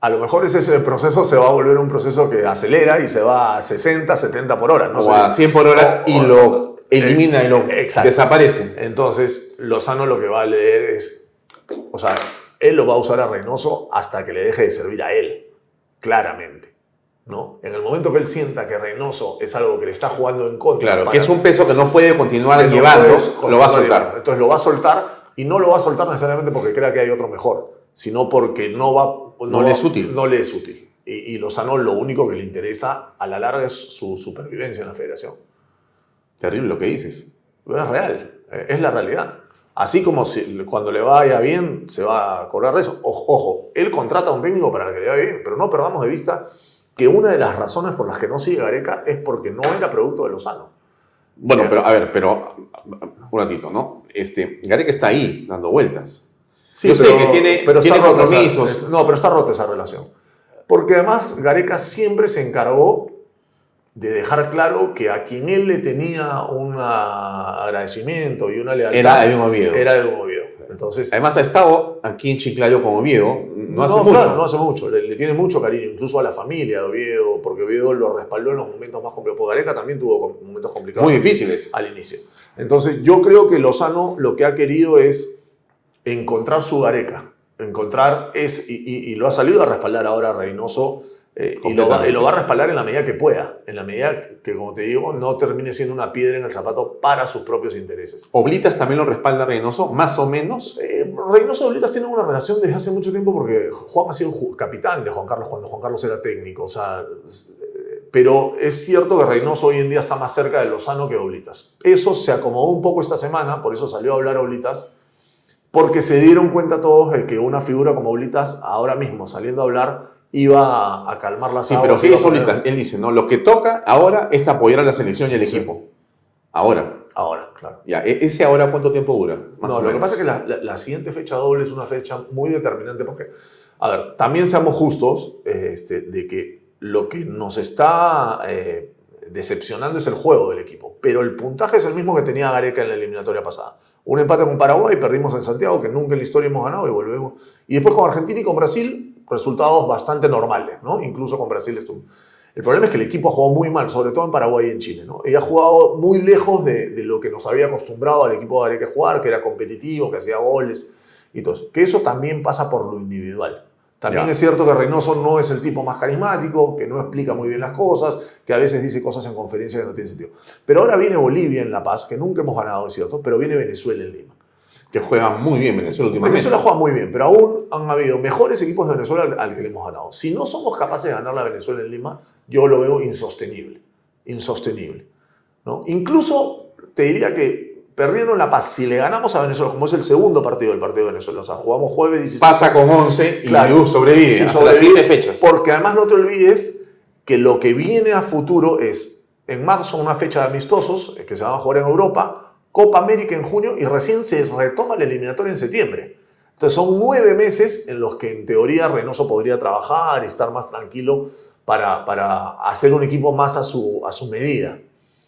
a lo mejor ese, ese, proceso se va a volver un proceso que acelera y se va a 60, 70 por hora. No o sé, a 100 por hora o, y lo elimina y lo exacto. desaparece. Entonces, Lozano lo que va a leer es, o sea, él lo va a usar a Reynoso hasta que le deje de servir a él, claramente. ¿no? En el momento que él sienta que Reynoso es algo que le está jugando en contra. Claro, para, que es un peso que no puede continuar llevando, no lo va a soltar. Entonces lo va a soltar y no lo va a soltar necesariamente porque crea que hay otro mejor, sino porque no va no, no le es útil. No le es útil. Y, y, Lozano lo único que le interesa a la larga es su supervivencia en la federación. Terrible lo que dices. Es real, es la realidad. Así como si, cuando le vaya bien se va a cobrar de eso. Ojo, ojo, él contrata a un técnico para que le vaya bien, pero no perdamos de vista que una de las razones por las que no sigue Gareca es porque no era producto de Lozano. Bueno, pero a ver, pero un ratito, ¿no? Este, Gareca está ahí dando vueltas. Sí, Yo pero, sé que tiene, pero tiene esa- compromisos. no, pero está rota esa relación. Porque además Gareca siempre se encargó de dejar claro que a quien él le tenía un agradecimiento y una lealtad Era Edwin Oviedo. Era Edwin Oviedo. Entonces, Además ha estado aquí en Chiclayo con Oviedo, no hace mucho. claro, no hace mucho. Le, le tiene mucho cariño, incluso a la familia de Oviedo, porque Oviedo lo respaldó en los momentos más complicados. Porque Gareca también tuvo momentos complicados. Muy al- difíciles. Al inicio. Entonces, yo creo que Lozano lo que ha querido es encontrar su Gareca. Encontrar es, y, y- y lo ha salido a respaldar ahora a Reynoso. Eh, y, lo va, y lo va a respaldar en la medida que pueda, en la medida que, como te digo, no termine siendo una piedra en el zapato para sus propios intereses. Oblitas también lo respalda Reynoso, más o menos. Eh, Reynoso y Oblitas tienen una relación desde hace mucho tiempo porque Juan ha sido capitán de Juan Carlos cuando Juan Carlos era técnico. O sea, eh, pero es cierto que Reynoso hoy en día está más cerca de Lozano que de Oblitas. Eso se acomodó un poco esta semana, por eso salió a hablar Oblitas, porque se dieron cuenta todos de que una figura como Oblitas, ahora mismo saliendo a hablar, iba a, calmar las Sí, aguas. pero ¿qué iba a hizo poner-? Él dice, no, lo que toca ahora es apoyar a la selección y al equipo. Ahora. Ahora, claro. Ya, ¿e- ¿ese ahora cuánto tiempo dura? Más no, o lo que pasa es que la, la- la siguiente fecha doble es una fecha muy determinante porque, a ver, también seamos justos este, de que lo que nos está eh, decepcionando es el juego del equipo, pero el puntaje es el mismo que tenía Gareca en la eliminatoria pasada. Un empate con Paraguay, perdimos en Santiago, que nunca en la historia hemos ganado y volvemos. Y después con Argentina y con Brasil, resultados bastante normales, ¿no? Incluso con Brasil estuvo. El problema es que el equipo ha jugado muy mal, sobre todo en Paraguay y en Chile. ¿no? Y ha jugado muy lejos de, de lo que nos había acostumbrado al equipo de a jugar, que era competitivo, que hacía goles y todo eso. Que eso también pasa por lo individual. También Ya. es cierto que Reynoso no es el tipo más carismático, que no explica muy bien las cosas, que a veces dice cosas en conferencia que no tienen sentido. Pero ahora viene Bolivia en La Paz, que nunca hemos ganado, es cierto, pero viene Venezuela en Lima. Que juega muy bien Venezuela últimamente. Venezuela juega muy bien, pero aún han habido mejores equipos de Venezuela al, al que le hemos ganado. Si no somos capaces de ganar la Venezuela en Lima, yo lo veo insostenible. Insostenible. ¿no? Incluso te diría que perdiendo en La Paz, si le ganamos a Venezuela, como es el segundo partido del partido de Venezuela, o sea, jugamos jueves 16. Pasa con 11 y Claro. sobrevive Y hasta sobrevive, las siguientes fechas. Porque además no te olvides que lo que viene a futuro es en marzo una fecha de amistosos eh, que se van a jugar en Europa, Copa América en junio y recién se retoma la eliminatoria en septiembre. Entonces son nueve meses en los que en teoría Reynoso podría trabajar y estar más tranquilo para, para hacer un equipo más a su, a su medida.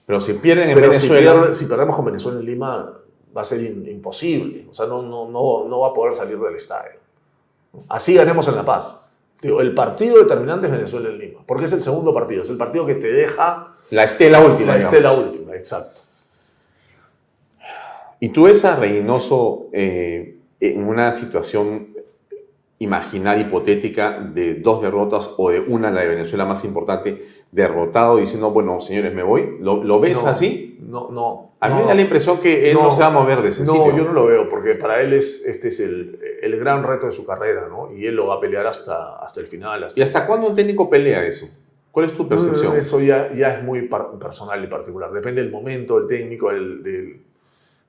Pero si pierden en Pero Venezuela. Si, pierde- si perdemos con Venezuela en Lima va a ser in- imposible. O sea, no, no, no, no va a poder salir del estadio. Así ganemos en La Paz. Digo, el partido determinante es Venezuela en Lima, porque es el segundo partido, es el partido que te deja La estela última. la digamos. estela última, exacto. ¿Y tú ves a Reynoso eh, en una situación imaginaria, hipotética, de dos derrotas o de una, la de Venezuela más importante, derrotado diciendo, bueno, señores, me voy? ¿Lo, lo ves No, así? No, no. A mí no. me da la impresión que él no, se va a mover de ese no, sitio. yo no lo veo, porque para él es, este es el, el gran reto de su carrera, ¿no? Y él lo va a pelear hasta, hasta el final. Hasta ¿Y hasta cuándo un técnico pelea eso? ¿Cuál es tu percepción? Eso ya, ya es muy personal y particular. Depende del momento, del técnico, del- del-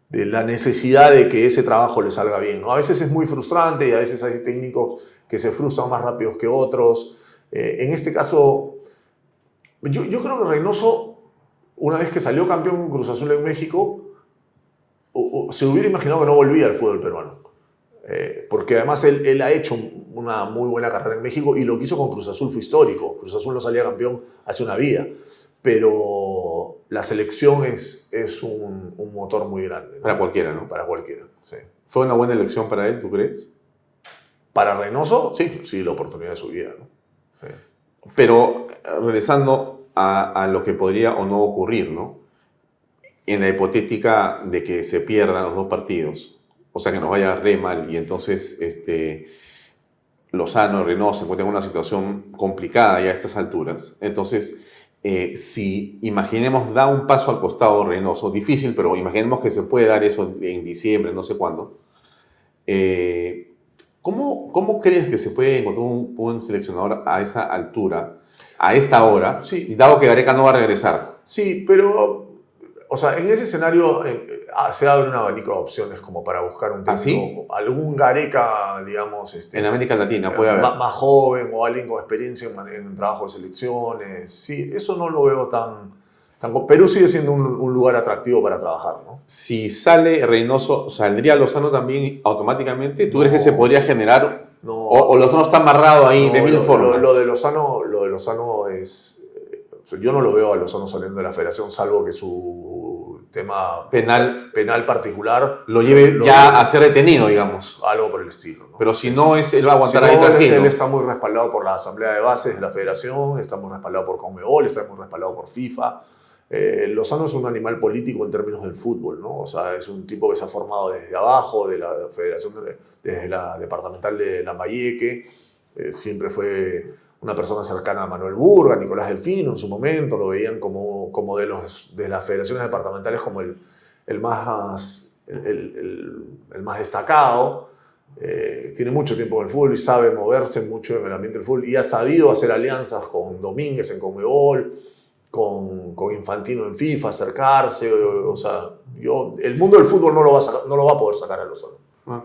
de la necesidad de que ese trabajo le salga bien. A veces es muy frustrante y a veces hay técnicos que se frustran más rápidos que otros. Eh, en este caso, yo, yo creo que Reynoso, una vez que salió campeón con Cruz Azul en México, se hubiera imaginado que no volvía al fútbol peruano. Eh, porque además él, él ha hecho una muy buena carrera en México y lo que hizo con Cruz Azul fue histórico. Cruz Azul no salía campeón hace una vida, pero la selección es, es un, un motor muy grande. ¿no? Para cualquiera, ¿no? Para cualquiera, sí. ¿Fue una buena elección para él, tú crees? Para Reynoso, sí, sí, la oportunidad de su vida. ¿no? Sí. Pero regresando a, a lo que podría o no ocurrir, ¿no? En la hipotética de que se pierdan los dos partidos, o sea, que nos vaya re mal y entonces este, Lozano y Reynoso se encuentran en una situación complicada ya a estas alturas, entonces, eh, si imaginemos da un paso al costado Reynoso, difícil, pero imaginemos que se puede dar eso en diciembre, no sé cuándo, eh, ¿cómo, ¿cómo crees que se puede encontrar un buen seleccionador a esa altura, a esta hora, Sí. dado que Gareca no va a regresar? Sí, pero, o sea, en ese escenario eh, se abre un abanico de opciones como para buscar un ¿Ah, técnico, algún Gareca, digamos, este, En América Latina puede haber. más, más joven o alguien con experiencia en, en trabajo de selecciones. Sí, eso no lo veo tan, tan Perú sigue siendo un, un, lugar atractivo para trabajar, ¿no? Si sale Reynoso, ¿saldría Lozano también automáticamente? ¿Tú crees que se podría generar? No. O, o, Lozano está amarrado ahí de mil lo, formas? Lo, lo, de Lozano, lo de Lozano es... Yo no lo veo a Lozano saliendo de la federación, salvo que su tema penal, penal particular lo lleve lo ya a ser detenido, digamos. Algo por el estilo. ¿no? Pero si no es, él va a aguantar si ahí no, tranquilo. Él está muy respaldado por la Asamblea de Bases de la Federación, está muy respaldado por Conmebol, está muy respaldado por FIFA. Eh, Lozano es un animal político en términos del fútbol, ¿no? O sea, es un tipo que se ha formado desde abajo, de la Federación, de, desde la Departamental de Lambayeque, eh, siempre fue una persona cercana a Manuel Burga, Nicolás Delfino en su momento, lo veían como, como de, los, de las federaciones departamentales como el, el más, el, el, más destacado. Eh, tiene mucho tiempo en el fútbol y sabe moverse mucho en el ambiente del fútbol y ha sabido hacer alianzas con Domínguez en Conmebol, con, con Infantino en FIFA, acercarse, o, sea, yo, el mundo del fútbol no lo va a, no lo va a poder sacar a Lozano. Ah.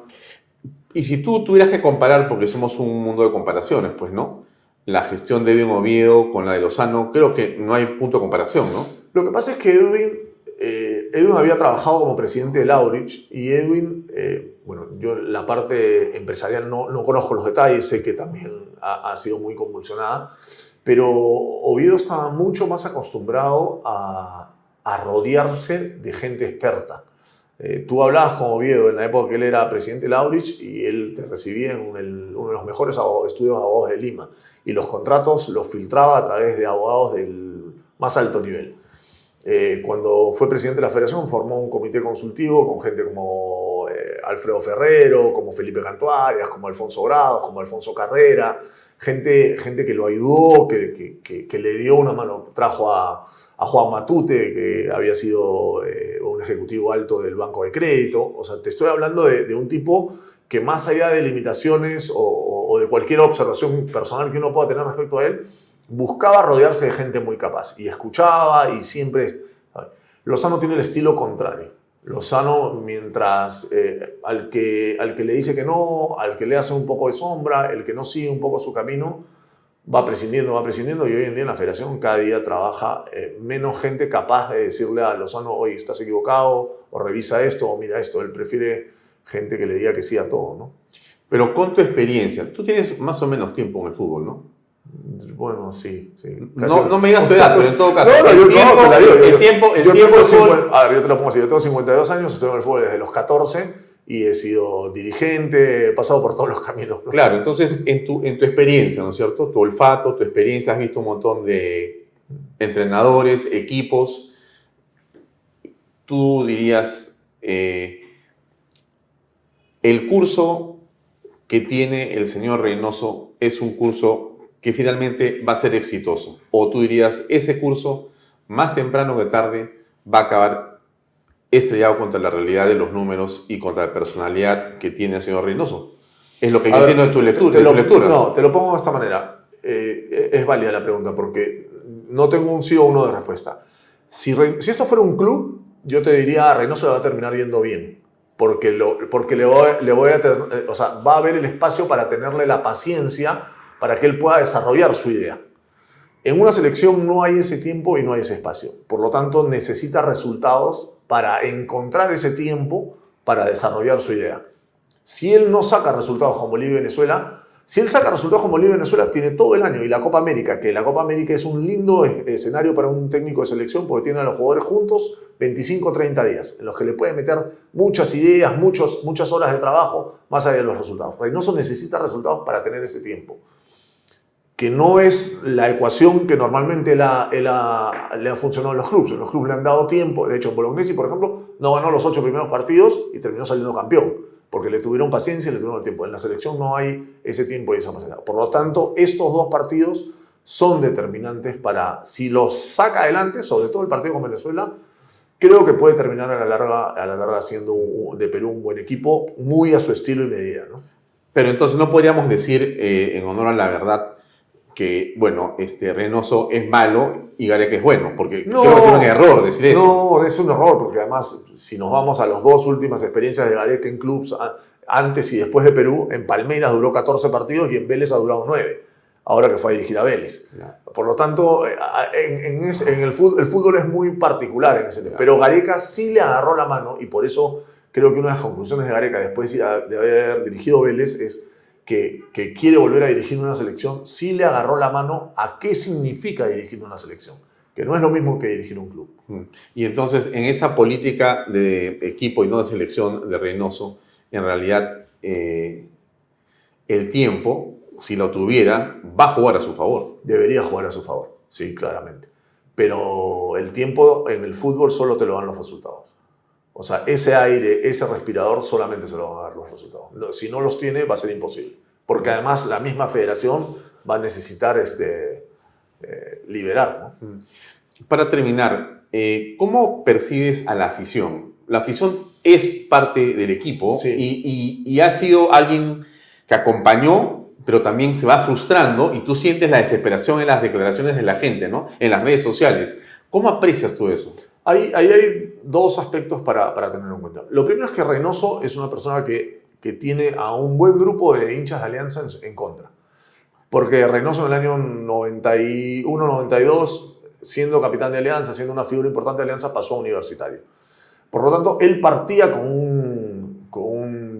Y si tú tuvieras que comparar, porque somos un mundo de comparaciones, pues, ¿no? La gestión de Edwin Oviedo con la de Lozano, creo que no hay punto de comparación, ¿no? Lo que pasa es que Edwin, eh, Edwin había trabajado como presidente de Laurich y Edwin, eh, bueno, yo la parte empresarial no, no, conozco los detalles, sé que también ha, sido muy convulsionada, pero Oviedo estaba mucho más acostumbrado a, rodearse de gente experta. Eh, tú hablabas con Oviedo en la época que él era presidente de Laurich y él te recibía en uno de los mejores estudios de abogados de Lima y los contratos los filtraba a través de abogados del más alto nivel. Eh, cuando fue presidente de la federación formó un comité consultivo con gente como eh, Alfredo Ferrero, como Felipe Cantuarias, como Alfonso Grados, como Alfonso Carrera, gente, gente que lo ayudó, que, que, que, que le dio una mano, trajo a, a Juan Matute, que había sido eh, un ejecutivo alto del Banco de Crédito. O sea, te estoy hablando de, de un tipo que más allá de limitaciones o, o, o, de cualquier observación personal que uno pueda tener respecto a él, buscaba rodearse de gente muy capaz y escuchaba y siempre... Lozano tiene el estilo contrario. Lozano, mientras eh, al, que, al que le dice que no, al que le hace un poco de sombra, el que no sigue un poco su camino, va prescindiendo, va prescindiendo y hoy en día en la federación cada día trabaja eh, menos gente capaz de decirle a Lozano, oye, estás equivocado, o revisa esto, o mira esto. Él prefiere gente que le diga que sí a todo, ¿no? Pero con tu experiencia, tú tienes más o menos tiempo en el fútbol, ¿no? Bueno, sí, sí. No, no, me digas tu edad, pero en todo caso. No, no, el yo, tiempo, no, el tiempo, el yo tiempo tengo de fútbol- 50 a ver, yo te lo pongo así. Yo tengo 52 años, estoy en el fútbol desde los 14 y he sido dirigente, he pasado por todos los caminos. ¿no? Claro, entonces en tu, en tu experiencia, ¿no es cierto? Tu olfato, tu experiencia, has visto un montón de entrenadores, equipos. Tú dirías, eh, el curso que tiene el señor Reynoso es un curso que finalmente va a ser exitoso. O tú dirías, ese curso, más temprano que tarde, va a acabar estrellado contra la realidad de los números y contra la personalidad que tiene el señor Reynoso. Es lo que yo ver, entiendo de tu te- lectura. te de tu lo- lectura. No, te lo pongo de esta manera. Eh, es válida la pregunta porque no tengo un sí o uno de respuesta. Si, si esto fuera un club, yo te diría a Reynoso le va a terminar yendo bien. Porque, lo, porque le, voy, a eh, o sea, va a haber el espacio para tenerle la paciencia para que él pueda desarrollar su idea. En una selección no hay ese tiempo y no hay ese espacio. Por lo tanto, necesita resultados para encontrar ese tiempo para desarrollar su idea. Si él no saca resultados con Bolivia y Venezuela, si él saca resultados con Bolivia y Venezuela, tiene todo el año. Y la Copa América, que la Copa América es un lindo es- escenario para un técnico de selección porque tiene a los jugadores juntos 25 30 días, en los que le puede meter muchas ideas, muchos, muchas horas de trabajo, más allá de los resultados. Reynoso necesita resultados para tener ese tiempo que no es la ecuación que normalmente la, él ha- le ha funcionado en los clubes. En los clubes le han dado tiempo. De hecho, en Bolognesi, por ejemplo, no ganó los ocho primeros partidos y terminó saliendo campeón, porque le tuvieron paciencia y le tuvieron el tiempo. En la selección no hay ese tiempo y esa facilidad. Por lo tanto, estos dos partidos son determinantes para, si los saca adelante, sobre todo el partido con Venezuela, creo que puede terminar a la larga, a la larga siendo un- de Perú un buen equipo, muy a su estilo y medida. ¿no? Pero entonces no podríamos decir, eh, en honor a la verdad, que, bueno, este Reynoso es malo y Gareca es bueno, porque creo que es un error decir eso. No, es un error, porque además, si nos vamos a las dos últimas experiencias de Gareca en clubs, antes y después de Perú, en Palmeiras duró 14 partidos y en Vélez ha durado 9. ahora que fue a dirigir a Vélez. Por lo tanto, eh, en, el, fútbol, el, fútbol, es muy particular en ese sentido. Pero Gareca sí le agarró la mano y por eso creo que una de las conclusiones de Gareca después de haber dirigido Vélez es que, que quiere volver a dirigir una selección, sí le agarró la mano a qué significa dirigir una selección que no es lo mismo que dirigir un club. Mm. Y entonces, en esa política de equipo y no de selección de Reynoso, en realidad eh, el tiempo, si lo tuviera, va a jugar a su favor. Debería jugar a su favor, sí, claramente. Pero el tiempo en el fútbol solo te lo dan los resultados. O sea, ese aire, ese respirador solamente se lo van a dar los resultados. Si no los tiene, va a ser imposible. Porque además la misma federación va a necesitar este, eh, liberar. ¿no? Mm. Para terminar, eh, ¿cómo percibes a la afición? La afición es parte del equipo y, ha sido alguien que acompañó, pero también se va frustrando y tú sientes la desesperación en las declaraciones de la gente, ¿no? En las redes sociales. ¿Cómo aprecias tú eso? Ahí, hay dos aspectos para, tener en cuenta. Lo primero es que Reynoso es una persona que, tiene a un buen grupo de hinchas de Alianza en, contra. Porque Reynoso en el año 91-92 siendo capitán de Alianza, siendo una figura importante de Alianza, pasó a Universitario. Por lo tanto, él partía con un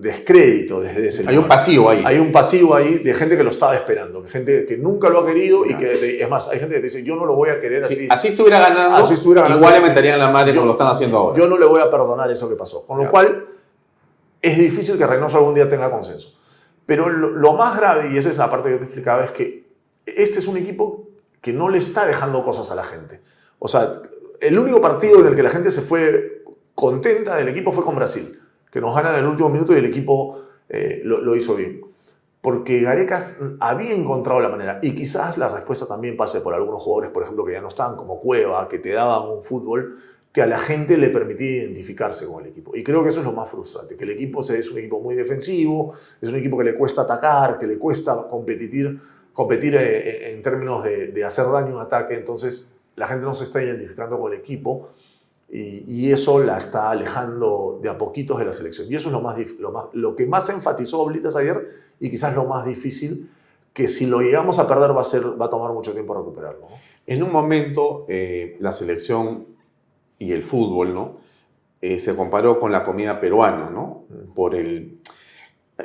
descrédito desde ese Hay un pasivo ahí. Hay un pasivo ahí de gente que lo estaba esperando, gente que nunca lo ha querido y que, es más, hay gente que te dice, yo no lo voy a querer así. así estuviera ganando, así estuviera ganando igual le meterían la madre como lo están haciendo ahora. Yo no le voy a perdonar eso que pasó. Con lo cual, es difícil que Reynoso algún día tenga consenso. Pero lo, lo más grave, y esa es la parte que te explicaba, es que este es un equipo que no le está dejando cosas a la gente. O sea, el único partido en el que la gente se fue contenta del equipo fue con Brasil, que nos gana en el último minuto y el equipo eh, lo, hizo bien. Porque Gareca había encontrado la manera, y quizás la respuesta también pase por algunos jugadores, por ejemplo, que ya no están, como Cueva, que te daban un fútbol que a la gente le permitía identificarse con el equipo. Y creo que eso es lo más frustrante, que el equipo es un equipo muy defensivo, es un equipo que le cuesta atacar, que le cuesta competir competir eh, en términos de, hacer daño en ataque, entonces la gente no se está identificando con el equipo y, eso la está alejando de a poquitos de la selección. Y eso es lo, más, lo, más, lo que más enfatizó Oblitas ayer y quizás lo más difícil, que si lo llegamos a perder va a, ser, va a tomar mucho tiempo recuperarlo. En un momento eh, la selección y el fútbol ¿no? se comparó con la comida peruana, ¿no? Por el,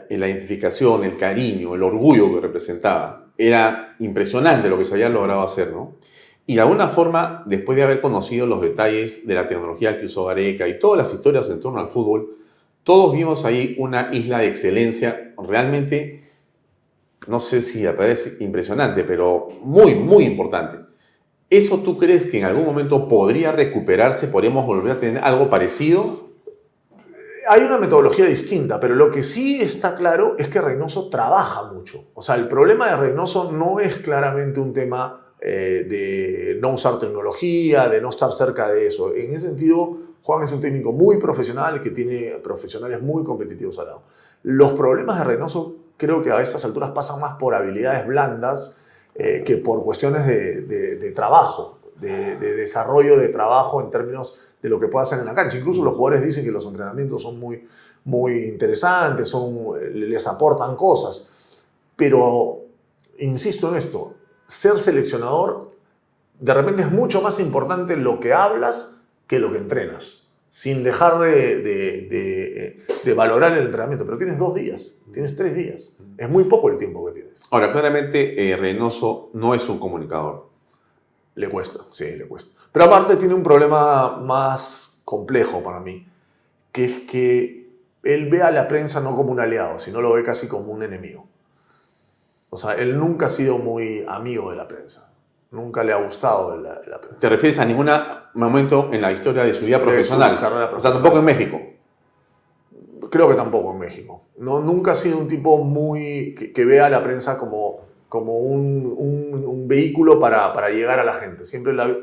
la identificación, el cariño, el orgullo que representaba era impresionante lo que se había logrado hacer, ¿no? Y de alguna forma, después de haber conocido los detalles de la tecnología que usó Gareca y todas las historias en torno al fútbol, todos vimos ahí una isla de excelencia realmente, no sé si parece impresionante, pero muy, muy importante. ¿Eso tú crees que en algún momento podría recuperarse? ¿Podríamos volver a tener algo parecido? hay una metodología distinta, pero lo que sí está claro es que Reynoso trabaja mucho. O sea, el problema de Reynoso no es claramente un tema eh, de no usar tecnología, de no estar cerca de eso. En ese sentido, Juan es un técnico muy profesional que tiene profesionales muy competitivos al lado. Los problemas de Reynoso creo que a estas alturas pasan más por habilidades blandas eh, que por cuestiones de, trabajo, de, de desarrollo de trabajo en términos de lo que puede hacer en la cancha. Incluso los jugadores dicen que los entrenamientos son muy, muy interesantes, son, les aportan cosas. Pero, insisto en esto, ser seleccionador de repente es mucho más importante lo que hablas que lo que entrenas, sin dejar de, de, de, valorar el entrenamiento. Pero tienes dos días, tienes tres días. Es muy poco el tiempo que tienes. Ahora, claramente eh, Reynoso no es un comunicador. Le cuesta, sí, le cuesta. Pero aparte tiene un problema más complejo para mí, que es que él ve a la prensa no como un aliado, sino lo ve casi como un enemigo. O sea, él nunca ha sido muy amigo de la prensa. Nunca le ha gustado la, prensa. ¿Te refieres a ningún momento en la historia de su vida profesional? O sea, tampoco en México. Creo que tampoco en México. No, nunca ha sido un tipo muy que, vea a la prensa como, como un, vehículo para, para, llegar a la gente. Siempre la,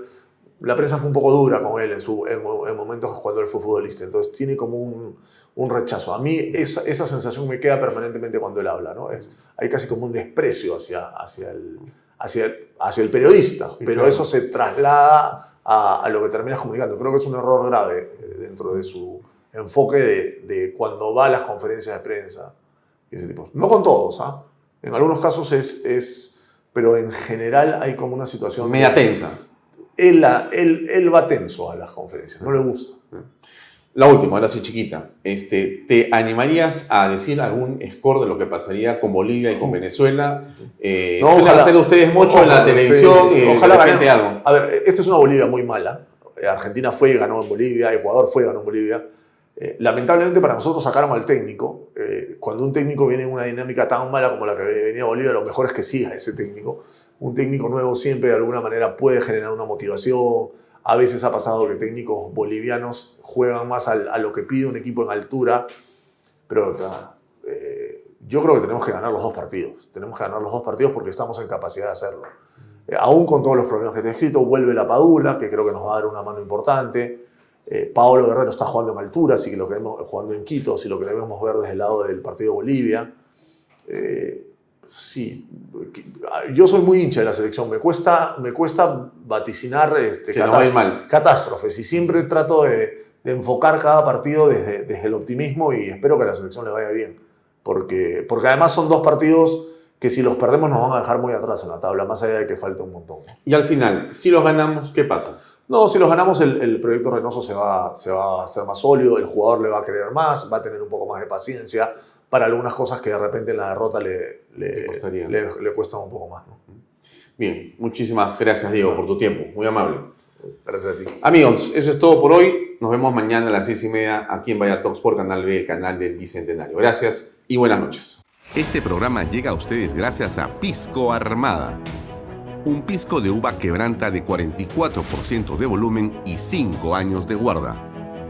la prensa fue un poco dura con él en, su, en, momentos cuando él fue futbolista, entonces tiene como un, un rechazo. A mí esa, esa, sensación me queda permanentemente cuando él habla, ¿no? Es, hay casi como un desprecio hacia, hacia, el, hacia, el, hacia el periodista, pero eso se traslada a, a, lo que terminas comunicando. Creo que es un error grave eh, dentro de su enfoque de, de cuando va a las conferencias de prensa. Y ese tipo. No con todos, ¿ah? En algunos casos es, es pero en general hay como una situación... Media tensa. Él, él, él va tenso a las conferencias, no le gusta. La última, ahora sí chiquita. Este, ¿Te animarías a decir algún score de lo que pasaría con Bolivia y con Venezuela? Eh, no, ojalá. hacer ustedes mucho en la televisión. Sí, eh, ojalá de algo. A ver, esta es una Bolivia muy mala. Argentina fue y ganó en Bolivia, Ecuador fue y ganó en Bolivia. Eh, lamentablemente para nosotros sacaron al técnico. Eh, cuando un técnico viene en una dinámica tan mala como la que venía Bolivia, lo mejor es que siga ese técnico. Un técnico nuevo siempre de alguna manera puede generar una motivación. A veces ha pasado que técnicos bolivianos juegan más a lo que pide un equipo en altura, pero eh, yo creo que tenemos que ganar los dos partidos. Tenemos que ganar los dos partidos porque estamos en capacidad de hacerlo. Eh, aún con todos los problemas que te he escrito, vuelve la Padula, que creo que nos va a dar una mano importante. Eh, Paolo Guerrero está jugando en altura, así que lo queremos jugando en Quito, si lo queremos ver desde el lado del partido Bolivia. Eh, sí, yo soy muy hincha de la selección. Me cuesta, me cuesta vaticinar este, Que ir mal. catástrofes y siempre trato de, de enfocar cada partido desde, desde el optimismo y espero que a la selección le vaya bien. Porque, porque además son dos partidos que si los perdemos nos van a dejar muy atrás en la tabla, más allá de que falta un montón. Y al final, si los ganamos, ¿qué pasa? No, si los ganamos, el, el proyecto Reynoso se va, se va a hacer más sólido, el jugador le va a creer más, va a tener un poco más de paciencia para algunas cosas que de repente en la derrota le, le, le, le cuestan un poco más. ¿no? Bien, muchísimas gracias Diego por tu tiempo, muy amable. Gracias a ti. Amigos, eso es todo por hoy. Nos vemos mañana a las seis y media aquí en Vaya Talks por Canal B, el canal del Bicentenario. Gracias y buenas noches. Este programa llega a ustedes gracias a Pisco Armada. Un pisco de uva quebranta de 44% de volumen y 5 años de guarda.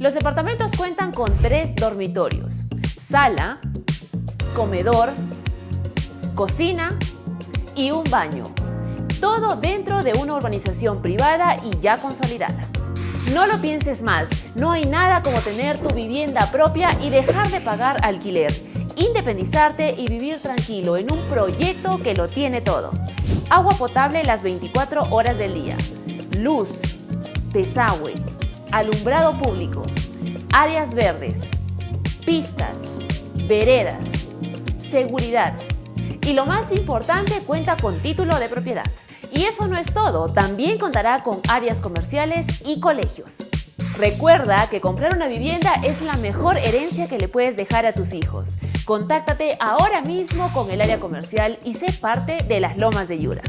Los departamentos cuentan con tres dormitorios, sala, comedor, cocina y un baño. Todo dentro de una urbanización privada y ya consolidada. No lo pienses más, no hay nada como tener tu vivienda propia y dejar de pagar alquiler, independizarte y vivir tranquilo en un proyecto que lo tiene todo. Agua potable las 24 horas del día, luz, desagüe, alumbrado público, áreas verdes, pistas, veredas, seguridad. Y lo más importante, cuenta con título de propiedad. Y eso no es todo, también contará con áreas comerciales y colegios. Recuerda que comprar una vivienda es la mejor herencia que le puedes dejar a tus hijos. Contáctate ahora mismo con el área comercial y sé parte de las Lomas de Yura.